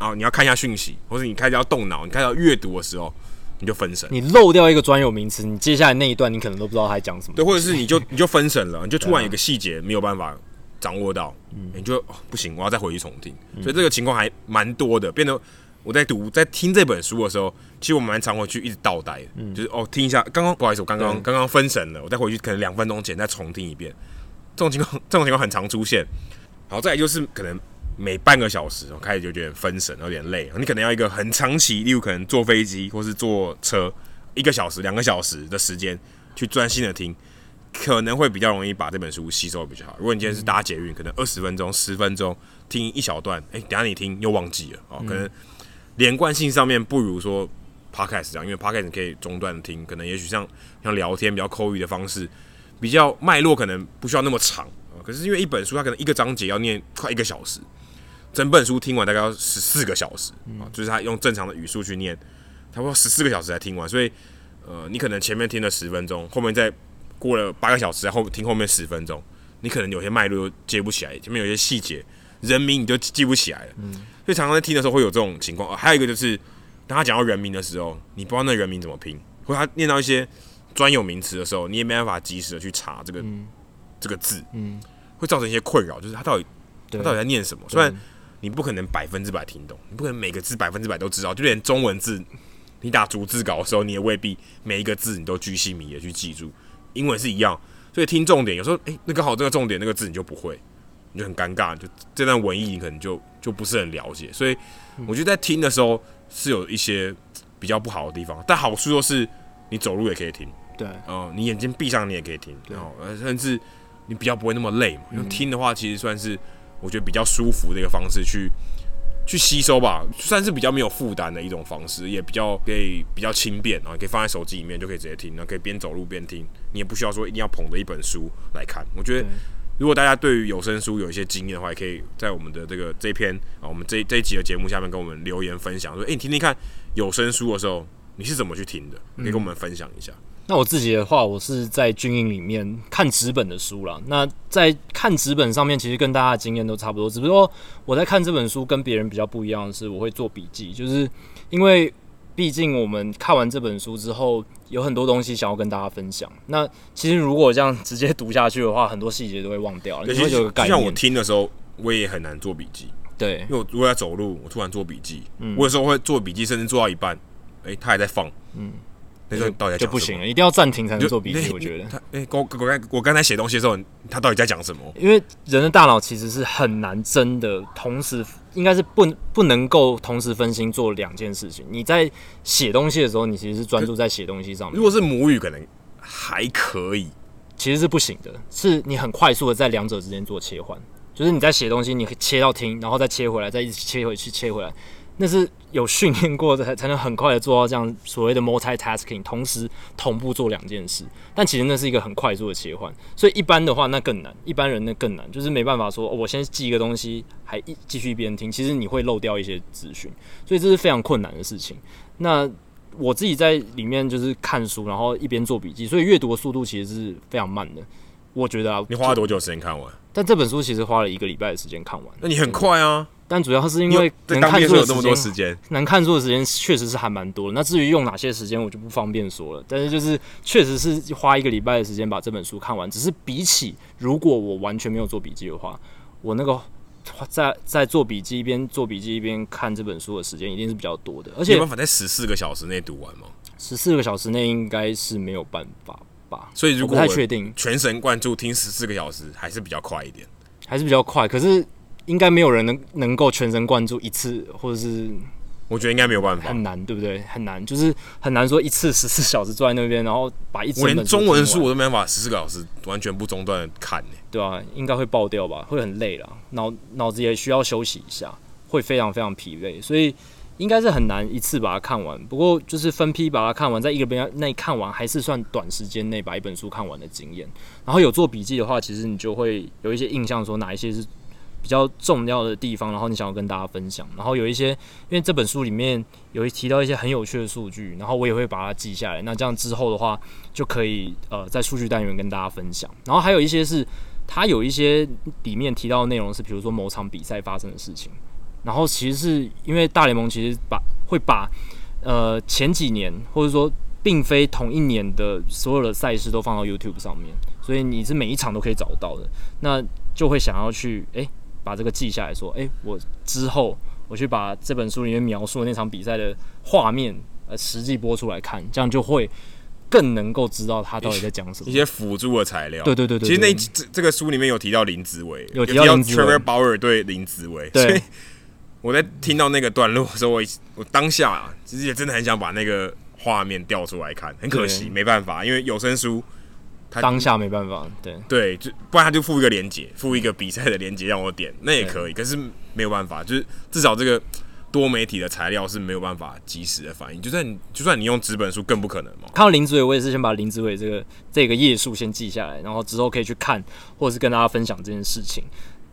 然后你要看一下讯息，或者你开始要动脑，你开始要阅读的时候，你就分神。你漏掉一个专有名词，你接下来那一段你可能都不知道他讲什么。对，或者是你就你就分神了，你就突然有个细节没有办法掌握到，嗯、你就、哦、不行，我要再回去重听。所以这个情况还蛮多的，变得。我在读，在听这本书的时候，其实我蛮常回去一直倒带，嗯、就是哦听一下，刚刚不好意思，我刚刚刚刚分神了，我再回去可能两分钟前再重听一遍。这种情况，这种情况很常出现。好，再来就是可能每半个小时，我开始就觉得分神，有点累。你可能要一个很长期，例如可能坐飞机或是坐车，一个小时、两个小时的时间去专心的听，可能会比较容易把这本书吸收比较好。如果你今天是搭捷运，可能二十分钟、十分钟听一小段，哎、欸，等下你听又忘记了哦，可能。连贯性上面不如说 podcast 这样，因为 podcast 可以中断听，可能也许像像聊天比较口语的方式，比较脉络可能不需要那么长啊。可是因为一本书，它可能一个章节要念快一个小时，整本书听完大概要十四个小时啊，就是他用正常的语速去念，差不多十四个小时才听完。所以呃，你可能前面听了十分钟，后面再过了八个小时，然后听后面十分钟，你可能有些脉络接不起来，前面有些细节。人名你就记不起来了，嗯，所以常常在听的时候会有这种情况。还有一个就是，当他讲到人名的时候，你不知道那人名怎么拼，或他念到一些专有名词的时候，你也没办法及时的去查这个、嗯、这个字，嗯，会造成一些困扰。就是他到底他到底在念什么？虽然你不可能百分之百听懂，你不可能每个字百分之百都知道，就连中文字，你打逐字稿的时候，你也未必每一个字你都巨细靡遗的去记住。英文是一样，所以听重点有时候，哎、欸，那刚好这个重点那个字你就不会。你就很尴尬，就这段文艺你可能就就不是很了解，所以我觉得在听的时候是有一些比较不好的地方，但好处就是你走路也可以听，对，哦、呃，你眼睛闭上你也可以听，然后甚至你比较不会那么累嘛。因为听的话，其实算是我觉得比较舒服的一个方式去去吸收吧，算是比较没有负担的一种方式，也比较可以比较轻便啊，可以放在手机里面就可以直接听，然后可以边走路边听，你也不需要说一定要捧着一本书来看，我觉得。如果大家对于有声书有一些经验的话，也可以在我们的这个这篇啊，我们这这一集的节目下面跟我们留言分享，说，诶，你听听看有声书的时候，你是怎么去听的？可以跟我们分享一下。那我自己的话，我是在军营里面看纸本的书了。那在看纸本上面，其实跟大家的经验都差不多，只不过我在看这本书跟别人比较不一样的是，我会做笔记，就是因为。毕竟我们看完这本书之后，有很多东西想要跟大家分享。那其实如果这样直接读下去的话，很多细节都会忘掉了。就像我听的时候，我也很难做笔记。对，因为我如果在走路，我突然做笔记，嗯，我有时候会做笔记，甚至做到一半，哎、欸，他还在放，嗯。那就到底就不行了，一定要暂停才能做笔记。我觉得，哎、欸，我我刚我刚才写东西的时候，他到底在讲什么？因为人的大脑其实是很难真的同时，应该是不不能够同时分心做两件事情。你在写东西的时候，你其实是专注在写东西上面。如果是母语，可能还可以，其实是不行的。是你很快速的在两者之间做切换，就是你在写东西，你切到听，然后再切回来，再一直切回去，切回来。那是有训练过的才才能很快的做到这样所谓的 multitasking，同时同步做两件事。但其实那是一个很快速的切换，所以一般的话那更难，一般人那更难，就是没办法说，哦，我先记一个东西，还一继续一边听，其实你会漏掉一些资讯，所以这是非常困难的事情。那我自己在里面就是看书，然后一边做笔记，所以阅读的速度其实是非常慢的。我觉得啊，你花了多久时间看完？但这本书其实花了一个礼拜的时间看完。那你很快啊。但主要是因为能看书的时间，能看书的时间确实是还蛮多的。那至于用哪些时间，我就不方便说了。但是就是确实是花一个礼拜的时间把这本书看完。只是比起如果我完全没有做笔记的话，我那个在在做笔记一边做笔记一边看这本书的时间一定是比较多的。而且有办法在十四个小时内读完吗？十四个小时内应该是没有办法吧。所以如果不太确定，全神贯注听十四个小时还是比较快一点，还是比较快。可是。应该没有人能能够全神贯注一次，或者是我觉得应该没有办法，很难，对不对？很难，就是很难说一次十四小时坐在那边，然后把一我连中文书我都没办法十四个小时完全不中断的看呢，对啊，应该会爆掉吧，会很累了，脑脑子也需要休息一下，会非常非常疲惫，所以应该是很难一次把它看完。不过就是分批把它看完，在一个边内看完，还是算短时间内把一本书看完的经验。然后有做笔记的话，其实你就会有一些印象，说哪一些是。比较重要的地方，然后你想要跟大家分享。然后有一些，因为这本书里面有提到一些很有趣的数据，然后我也会把它记下来。那这样之后的话，就可以呃在数据单元跟大家分享。然后还有一些是，它有一些里面提到的内容是，比如说某场比赛发生的事情。然后其实是因为大联盟其实把会把呃前几年或者说并非同一年的所有的赛事都放到 YouTube 上面，所以你是每一场都可以找到的。那就会想要去诶。把这个记下来说，诶，我之后我去把这本书里面描述的那场比赛的画面，呃，实际播出来看，这样就会更能够知道他到底在讲什么。一些辅助的材料。对对对对。其实那这这个书里面有提到林子伟，有提到 Trevor Bauer 对林子伟。对。所以我在听到那个段落的时候，我我当下啊，其实也真的很想把那个画面调出来看，很可惜没办法，因为有声书。当下没办法，对对，就不然他就附一个连接，附一个比赛的连接让我点，那也可以。可是没有办法，就是至少这个多媒体的材料是没有办法及时的反应。就算你就算你用纸本书，更不可能嘛。看到林子伟，我也是先把林子伟这个这个页数先记下来，然后之后可以去看，或者是跟大家分享这件事情。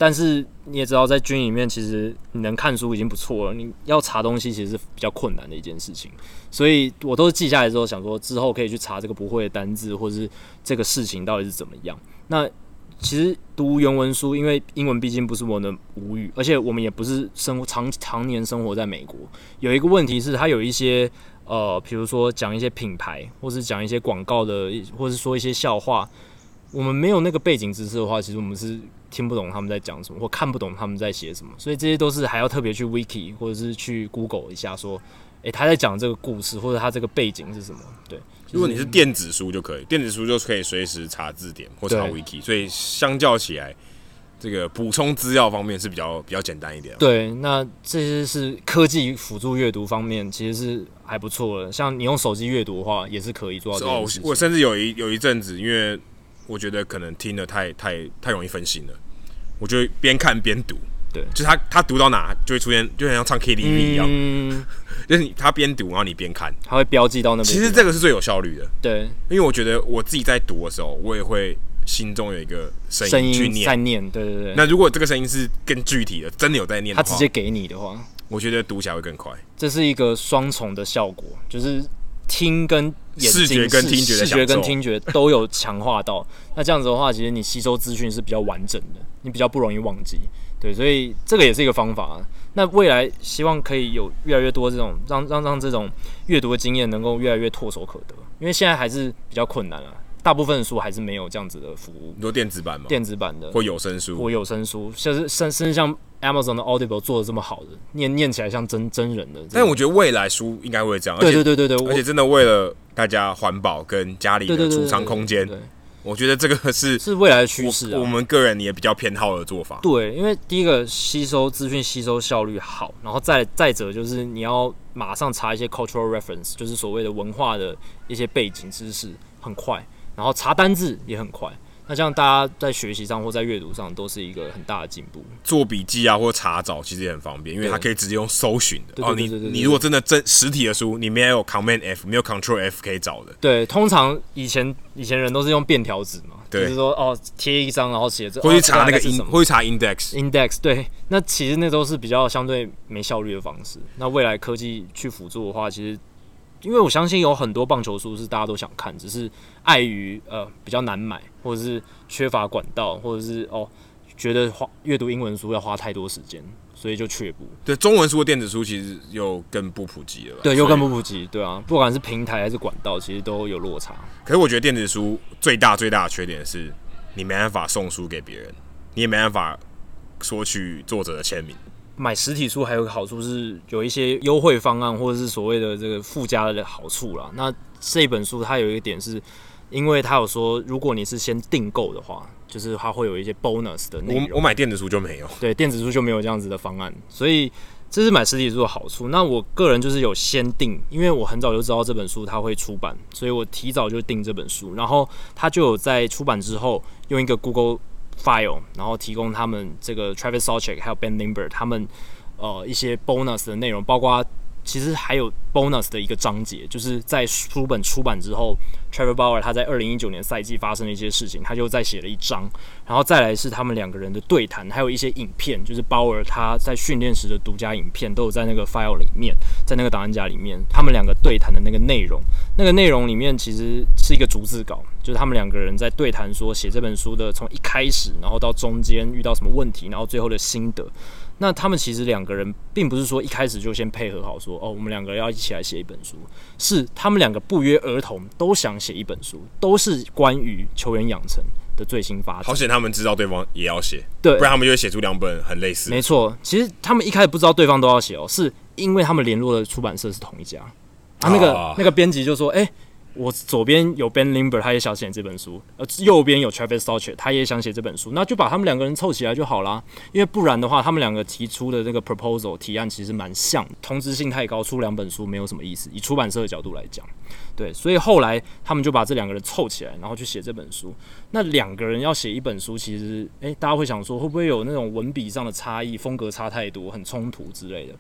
但是你也知道，在军里面，其实你能看书已经不错了。你要查东西，其实是比较困难的一件事情。所以我都是记下来之后，想说之后可以去查这个不会的单字，或是这个事情到底是怎么样。那其实读原文书，因为英文毕竟不是我的母语，而且我们也不是生活常常年生活在美国。有一个问题是，它有一些呃，比如说讲一些品牌，或是讲一些广告的，或是说一些笑话，我们没有那个背景知识的话，其实我们是。听不懂他们在讲什么，或看不懂他们在写什么，所以这些都是还要特别去 Wiki 或者是去 Google 一下，说，诶、欸，他在讲这个故事，或者他这个背景是什么？对，如果你是电子书就可以，电子书就可以随时查字典或查 Wiki，所以相较起来，这个补充资料方面是比较比较简单一点。对，那这些是科技辅助阅读方面，其实是还不错的。像你用手机阅读的话，也是可以做到。哦，我甚至有一有一阵子，因为我觉得可能听得太太太容易分心了，我就边看边读。对，就是他他读到哪就会出现，就很像唱 KTV 一样，嗯、(laughs) 就是你他边读，然后你边看，他会标记到那边。其实这个是最有效率的。对，因为我觉得我自己在读的时候，我也会心中有一个声音去念，在念。对对对。那如果这个声音是更具体的，真的有在念他直接给你的话，我觉得读起来会更快。这是一个双重的效果，就是。听跟眼睛视觉跟听觉，视觉跟听觉都有强化到。(laughs) 那这样子的话，其实你吸收资讯是比较完整的，你比较不容易忘记。对，所以这个也是一个方法。那未来希望可以有越来越多这种让让让这种阅读的经验能够越来越唾手可得，因为现在还是比较困难啊。大部分的书还是没有这样子的服务。你说电子版吗？电子版的或有声书，或有声书，像是甚甚至像 Amazon 的 Audible 做的这么好的，念念起来像真真人的。但我觉得未来书应该会这样。对对对对对，而且真的为了大家环保跟家里的储藏空间，我觉得这个是是未来的趋势啊。我们个人也比较偏好的做法。对，因为第一个吸收资讯吸收效率好，然后再再者就是你要马上查一些 cultural reference，就是所谓的文化的一些背景知识，很快。然后查单字也很快，那这样大家在学习上或在阅读上都是一个很大的进步。做笔记啊或查找其实也很方便，因为它可以直接用搜寻的。哦，你你如果真的真实体的书，你没有 Command F，没有 Control F 可以找的。对，通常以前以前人都是用便条纸嘛，就是说哦贴一张然后写着，或去查那个 in，或去查 index。index 对，那其实那都是比较相对没效率的方式。那未来科技去辅助的话，其实。因为我相信有很多棒球书是大家都想看，只是碍于呃比较难买，或者是缺乏管道，或者是哦觉得花阅读英文书要花太多时间，所以就却步。对，中文书的电子书其实又更不普及了。对，又更不普及。对啊，不管是平台还是管道，其实都有落差。可是我觉得电子书最大最大的缺点是，你没办法送书给别人，你也没办法索取作者的签名。买实体书还有个好处是有一些优惠方案，或者是所谓的这个附加的好处啦。那这本书它有一个点是，因为它有说，如果你是先订购的话，就是它会有一些 bonus 的内容。我我买电子书就没有，对，电子书就没有这样子的方案，所以这是买实体书的好处。那我个人就是有先订，因为我很早就知道这本书它会出版，所以我提早就订这本书，然后它就有在出版之后用一个 Google。file，然后提供他们这个 Travis Sawchik 还有 Ben Limber 他们呃一些 bonus 的内容，包括其实还有 bonus 的一个章节，就是在书本出版之后，Trevor Bauer 他在二零一九年赛季发生的一些事情，他就再写了一章，然后再来是他们两个人的对谈，还有一些影片，就是 Bauer 他在训练时的独家影片，都有在那个 file 里面，在那个档案夹里面，他们两个对谈的那个内容，那个内容里面其实是一个逐字稿，就是他们两个人在对谈说写这本书的从一开始，然后到中间遇到什么问题，然后最后的心得。那他们其实两个人并不是说一开始就先配合好说哦，我们两个要一起来写一本书，是他们两个不约而同都想写一本书，都是关于球员养成的最新发展。好险他们知道对方也要写，对，不然他们就会写出两本很类似。没错，其实他们一开始不知道对方都要写哦，是因为他们联络的出版社是同一家，啊，那个、啊、那个编辑就说，哎、欸。我左边有 Ben Limber，他也想写这本书；而右边有 Travis Sarcher，他也想写这本书。那就把他们两个人凑起来就好啦。因为不然的话，他们两个提出的这个 proposal 提案其实蛮像，同质性太高，出两本书没有什么意思。以出版社的角度来讲，对，所以后来他们就把这两个人凑起来，然后去写这本书。那两个人要写一本书，其实诶、大家会想说，会不会有那种文笔上的差异，风格差太多，很冲突之类的？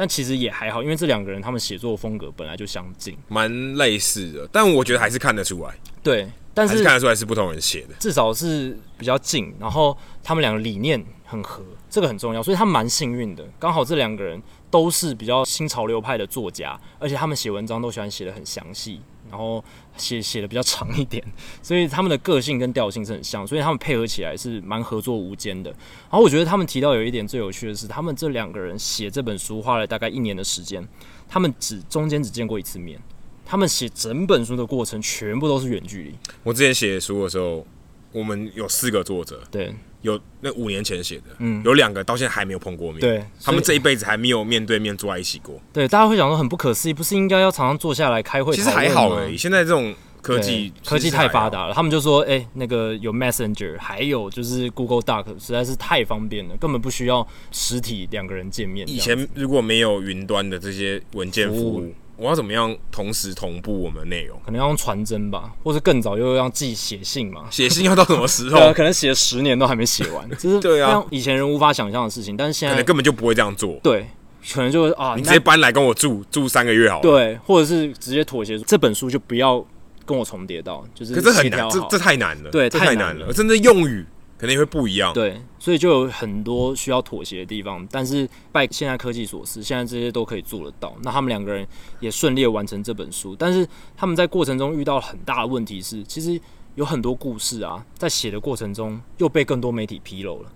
但其实也还好，因为这两个人他们写作风格本来就相近，蛮类似的。但我觉得还是看得出来，对，但是，是看得出来是不同人写的，至少是比较近。然后他们两个理念很合，这个很重要，所以他蛮幸运的，刚好这两个人都是比较新潮流派的作家，而且他们写文章都喜欢写的很详细。然后写写的比较长一点，(laughs) 所以他们的个性跟调性是很像，所以他们配合起来是蛮合作无间的。然后我觉得他们提到有一点最有趣的是，他们这两个人写这本书花了大概一年的时间，他们只中间只见过一次面，他们写整本书的过程全部都是远距离。我之前写书的时候，我们有四个作者，对。有那五年前写的，嗯，有两个到现在还没有碰过面，对，他们这一辈子还没有面对面坐在一起过。对，大家会想说很不可思议，不是应该要常常坐下来开会？其实还好而已。现在这种科技科技太发达了，他们就说，哎、欸，那个有 Messenger，还有就是 Google Doc，实在是太方便了，根本不需要实体两个人见面。以前如果没有云端的这些文件服务。我要怎么样同时同步我们的内容？可能要用传真吧，或者更早又要寄写信嘛？写信要到什么时候？(laughs) 对啊，可能写了十年都还没写完，(laughs) 这是对啊，以前人无法想象的事情。但是现在可能根本就不会这样做。对，可能就会啊，你直接搬来跟我住住三个月好了。对，或者是直接妥协，这本书就不要跟我重叠到，就是可是很难，这这太难了，对，太难了，真的用语。肯定会不一样，对，所以就有很多需要妥协的地方。但是拜现在科技所赐，现在这些都可以做得到。那他们两个人也顺利完成这本书，但是他们在过程中遇到很大的问题是，其实有很多故事啊，在写的过程中又被更多媒体披露了。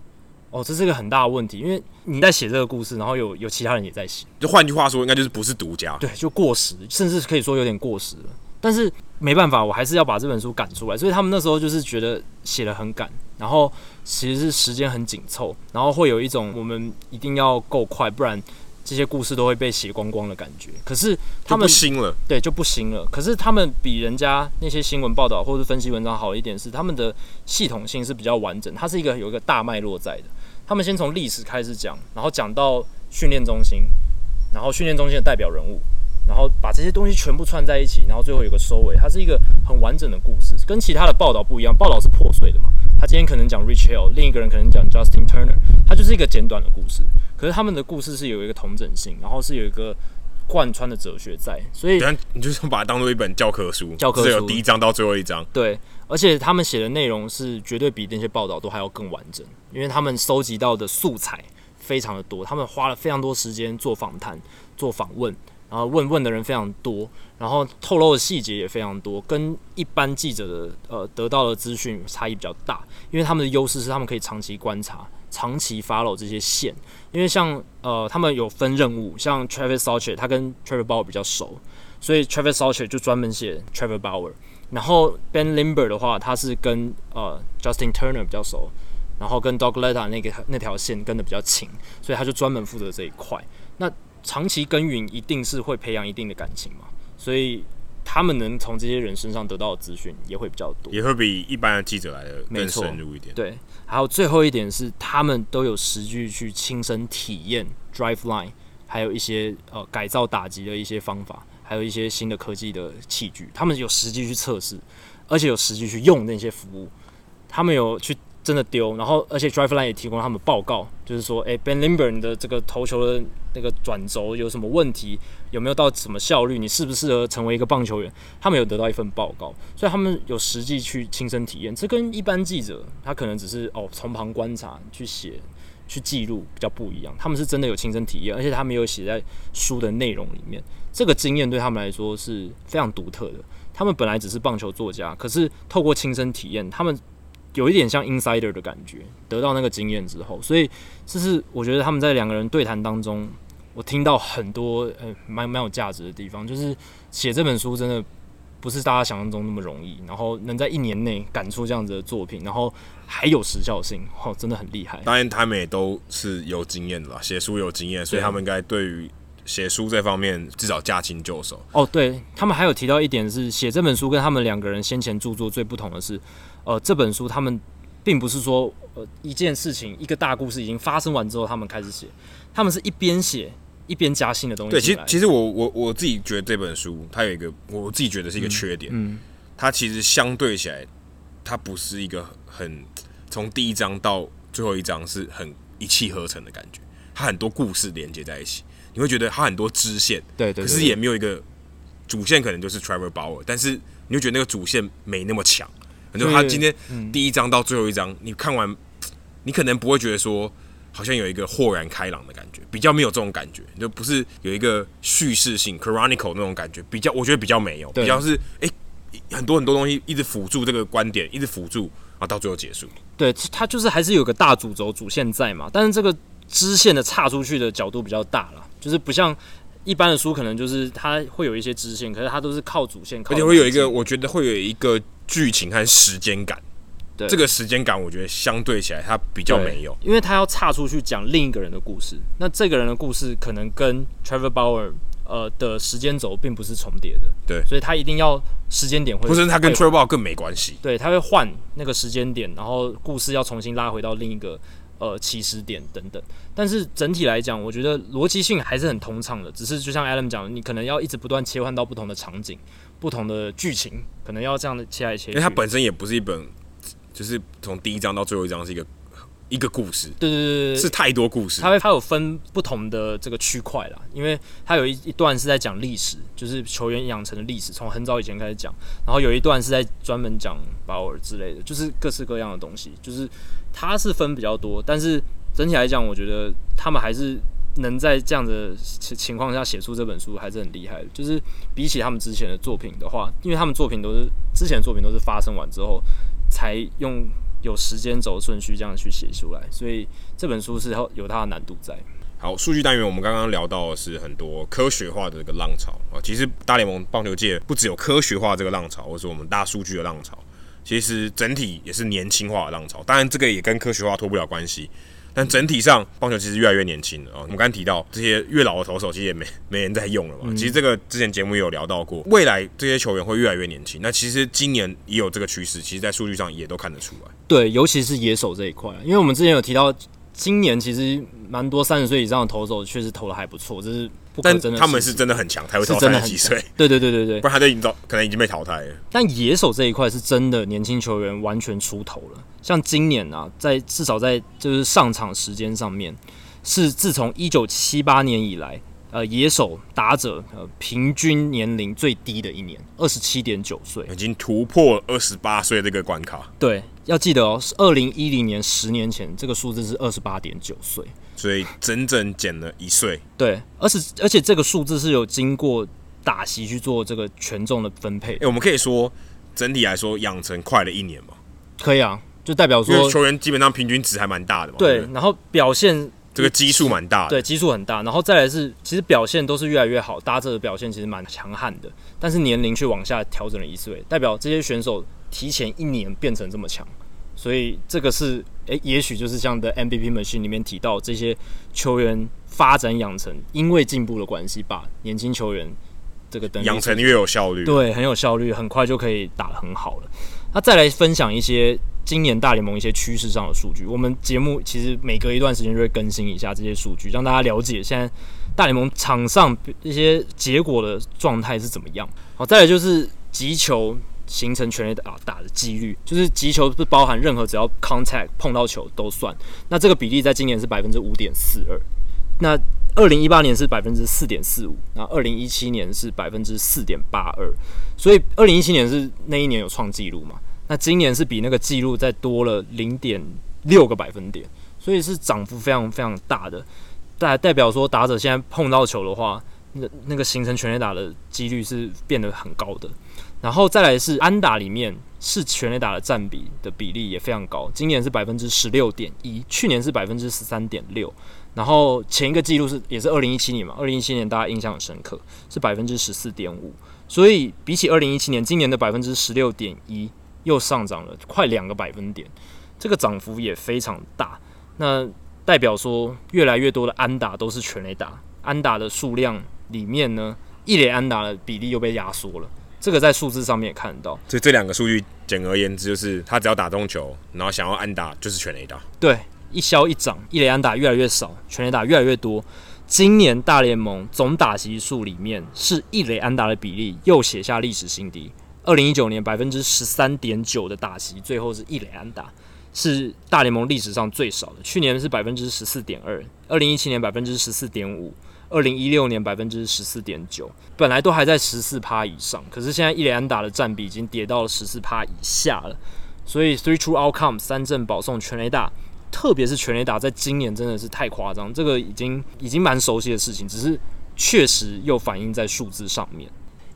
哦，这是一个很大的问题，因为你在写这个故事，然后有有其他人也在写，就换句话说，应该就是不是独家，对，就过时，甚至可以说有点过时了。但是没办法，我还是要把这本书赶出来。所以他们那时候就是觉得写得很赶，然后其实是时间很紧凑，然后会有一种我们一定要够快，不然这些故事都会被写光光的感觉。可是他们不新了，对，就不新了。可是他们比人家那些新闻报道或者分析文章好一点是，他们的系统性是比较完整，它是一个有一个大脉络在的。他们先从历史开始讲，然后讲到训练中心，然后训练中心的代表人物。然后把这些东西全部串在一起，然后最后有个收尾，它是一个很完整的故事，跟其他的报道不一样。报道是破碎的嘛，他今天可能讲 Rich Hill，另一个人可能讲 Justin Turner，它就是一个简短的故事。可是他们的故事是有一个同整性，然后是有一个贯穿的哲学在，所以你就是把它当做一本教科书，教科书是有第一章到最后一章。对，而且他们写的内容是绝对比那些报道都还要更完整，因为他们收集到的素材非常的多，他们花了非常多时间做访谈、做访问。然后问问的人非常多，然后透露的细节也非常多，跟一般记者的呃得到的资讯差异比较大。因为他们的优势是他们可以长期观察、长期 follow 这些线。因为像呃他们有分任务，像 Travis s a u c h e r 他跟 Trevor Bauer 比较熟，所以 Travis s a u c h e r 就专门写 Trevor Bauer。然后 Ben Limber 的话，他是跟呃 Justin Turner 比较熟，然后跟 Dog Latta 那个那条线跟得比较勤，所以他就专门负责这一块。那长期耕耘一定是会培养一定的感情嘛，所以他们能从这些人身上得到的资讯也会比较多，也会比一般的记者来的更深入一点。对，还有最后一点是，他们都有实际去亲身体验 Driveline，还有一些呃改造打击的一些方法，还有一些新的科技的器具，他们有实际去测试，而且有实际去用那些服务，他们有去。真的丢，然后而且 Driveline 也提供他们报告，就是说，诶，Ben Limber 的这个投球的那个转轴有什么问题，有没有到什么效率，你适不适合成为一个棒球员，他们有得到一份报告，所以他们有实际去亲身体验。这跟一般记者他可能只是哦从旁观察去写去记录比较不一样，他们是真的有亲身体验，而且他们有写在书的内容里面。这个经验对他们来说是非常独特的。他们本来只是棒球作家，可是透过亲身体验，他们。有一点像 insider 的感觉，得到那个经验之后，所以这是我觉得他们在两个人对谈当中，我听到很多呃蛮蛮有价值的地方，就是写这本书真的不是大家想象中那么容易，然后能在一年内赶出这样子的作品，然后还有时效性，哦，真的很厉害。当然他们也都是有经验的啦，写书有经验，所以他们应该对于写书这方面至少驾轻就熟。哦，对他们还有提到一点是，写这本书跟他们两个人先前著作最不同的是。呃，这本书他们并不是说，呃，一件事情一个大故事已经发生完之后，他们开始写，他们是一边写一边加新的东西。对，其实其实我我我自己觉得这本书它有一个我自己觉得是一个缺点，嗯，嗯，它其实相对起来，它不是一个很从第一章到最后一章是很一气呵成的感觉，它很多故事连接在一起，你会觉得它很多支线，对，对对，可是也没有一个主线，可能就是 Trevor Bauer，但是你会觉得那个主线没那么强。就他今天第一章到最后一章，你看完，你可能不会觉得说，好像有一个豁然开朗的感觉，比较没有这种感觉，就不是有一个叙事性 （chronicle） 那种感觉，比较我觉得比较没有，比较是哎、欸，很多很多东西一直辅助这个观点，一直辅助，啊到最后结束。对，它就是还是有个大主轴主线在嘛，但是这个支线的岔出去的角度比较大了，就是不像一般的书，可能就是它会有一些支线，可是它都是靠主线，靠而且会有一个，我觉得会有一个。剧情和时间感，对这个时间感，我觉得相对起来它比较没有，因为他要岔出去讲另一个人的故事。那这个人的故事可能跟 Trevor Bauer 呃的时间轴并不是重叠的，对，所以他一定要时间点会，不是他跟 Trevor Bauer 更没关系，对，他会换那个时间点，然后故事要重新拉回到另一个呃起始点等等。但是整体来讲，我觉得逻辑性还是很通畅的，只是就像 Adam 讲的，你可能要一直不断切换到不同的场景。不同的剧情可能要这样的切来切去，因为它本身也不是一本，就是从第一章到最后一章是一个一个故事，对对对对，是太多故事。它会它有分不同的这个区块啦，因为它有一一段是在讲历史，就是球员养成的历史，从很早以前开始讲，然后有一段是在专门讲保尔之类的，就是各式各样的东西，就是它是分比较多，但是整体来讲，我觉得他们还是。能在这样的情情况下写出这本书还是很厉害的。就是比起他们之前的作品的话，因为他们作品都是之前的作品都是发生完之后才用有时间轴顺序这样去写出来，所以这本书是有它的难度在。好，数据单元我们刚刚聊到的是很多科学化的这个浪潮啊，其实大联盟棒球界不只有科学化这个浪潮，或是我们大数据的浪潮，其实整体也是年轻化的浪潮。当然，这个也跟科学化脱不了关系。但整体上，棒球其实越来越年轻了啊！我们刚刚提到这些越老的投手，其实也没没人在用了嘛。嗯、其实这个之前节目也有聊到过，未来这些球员会越来越年轻。那其实今年也有这个趋势，其实，在数据上也都看得出来。对，尤其是野手这一块，因为我们之前有提到，今年其实蛮多三十岁以上的投手确实投的还不错，这是。但他们是真的很强，才会投三十几岁。对对对对对，不然他就已经早可能已经被淘汰了。但野手这一块是真的年轻球员完全出头了。像今年啊，在至少在就是上场时间上面，是自从一九七八年以来，呃，野手打者呃平均年龄最低的一年，二十七点九岁，已经突破二十八岁这个关卡。对，要记得哦，是二零一零年十年前这个数字是二十八点九岁。所以整整减了一岁，对，而且而且这个数字是有经过打席去做这个权重的分配。哎、欸，我们可以说整体来说养成快了一年嘛？可以啊，就代表说球员基本上平均值还蛮大的嘛。对，然后表现这个基数蛮大的，对，基数很大，然后再来是其实表现都是越来越好，打者的表现其实蛮强悍的，但是年龄却往下调整了一岁，代表这些选手提前一年变成这么强。所以这个是，诶、欸，也许就是像的 MVP Machine 里面提到这些球员发展养成，因为进步的关系，把年轻球员这个等养成越有效率，对，很有效率，很快就可以打得很好了。那再来分享一些今年大联盟一些趋势上的数据。我们节目其实每隔一段时间就会更新一下这些数据，让大家了解现在大联盟场上一些结果的状态是怎么样。好，再来就是击球。形成全垒打打的几率，就是击球不包含任何只要 contact 碰到球都算。那这个比例在今年是百分之五点四二。那二零一八年是百分之四点四五，那二零一七年是百分之四点八二，所以二零一七年是那一年有创纪录嘛？那今年是比那个纪录再多了零点六个百分点，所以是涨幅非常非常大的。代代表说打者现在碰到球的话，那那个形成全垒打的几率是变得很高的。然后再来是安打里面是全垒打的占比的比例也非常高，今年是百分之十六点一，去年是百分之十三点六。然后前一个记录是也是二零一七年嘛，二零一七年大家印象很深刻，是百分之十四点五。所以比起二零一七年，今年的百分之十六点一又上涨了快两个百分点，这个涨幅也非常大。那代表说越来越多的安打都是全垒打，安打的数量里面呢，一垒安打的比例又被压缩了。这个在数字上面也看得到。所以这两个数据简而言之就是，他只要打中球，然后想要安打就是全垒打。对。一消一涨，一垒安打越来越少，全垒打越来越多。今年大联盟总打席数里面，是一垒安打的比例又写下历史新低。二零一九年百分之十三点九的打席，最后是一垒安打，是大联盟历史上最少的。去年是百分之十四点二，二零一七年百分之十四点五，二零一六年百分之十四点九。本来都还在十四趴以上，可是现在一垒安打的占比已经跌到了十四趴以下了。所以 three true outcome 三振保送全垒打。特别是全垒打，在今年真的是太夸张，这个已经已经蛮熟悉的事情，只是确实又反映在数字上面。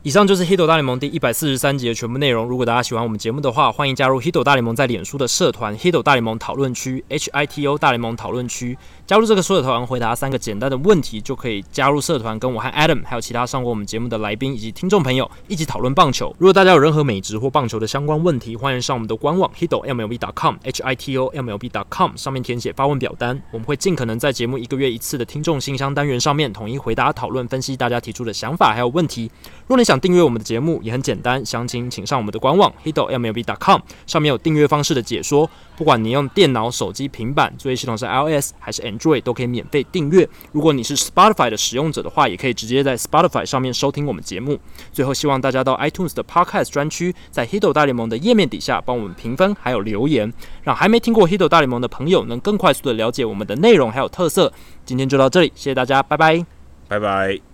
以上就是《hit 大联盟》第一百四十三集的全部内容。如果大家喜欢我们节目的话，欢迎加入《hit 大联盟》在脸书的社团《——hit 大联盟讨论区》（H I T O 大联盟讨论区）。加入这个社团，回答三个简单的问题，就可以加入社团，跟我和 Adam 还有其他上过我们节目的来宾以及听众朋友一起讨论棒球。如果大家有任何美职或棒球的相关问题，欢迎上我们的官网 Hito MLB dot com H I T O MLB dot com 上面填写发问表单，我们会尽可能在节目一个月一次的听众信箱单元上面统一回答、讨论、分析大家提出的想法还有问题。若你想订阅我们的节目，也很简单，详情请上我们的官网 h i t o m l b c o m 上面有订阅方式的解说。不管你用电脑、手机、平板，作业系统是 iOS 还是 Android，都可以免费订阅。如果你是 Spotify 的使用者的话，也可以直接在 Spotify 上面收听我们节目。最后，希望大家到 iTunes 的 Podcast 专区，在 Hito 大联盟的页面底下帮我们评分还有留言，让还没听过 Hito 大联盟的朋友能更快速的了解我们的内容还有特色。今天就到这里，谢谢大家，拜拜，拜拜。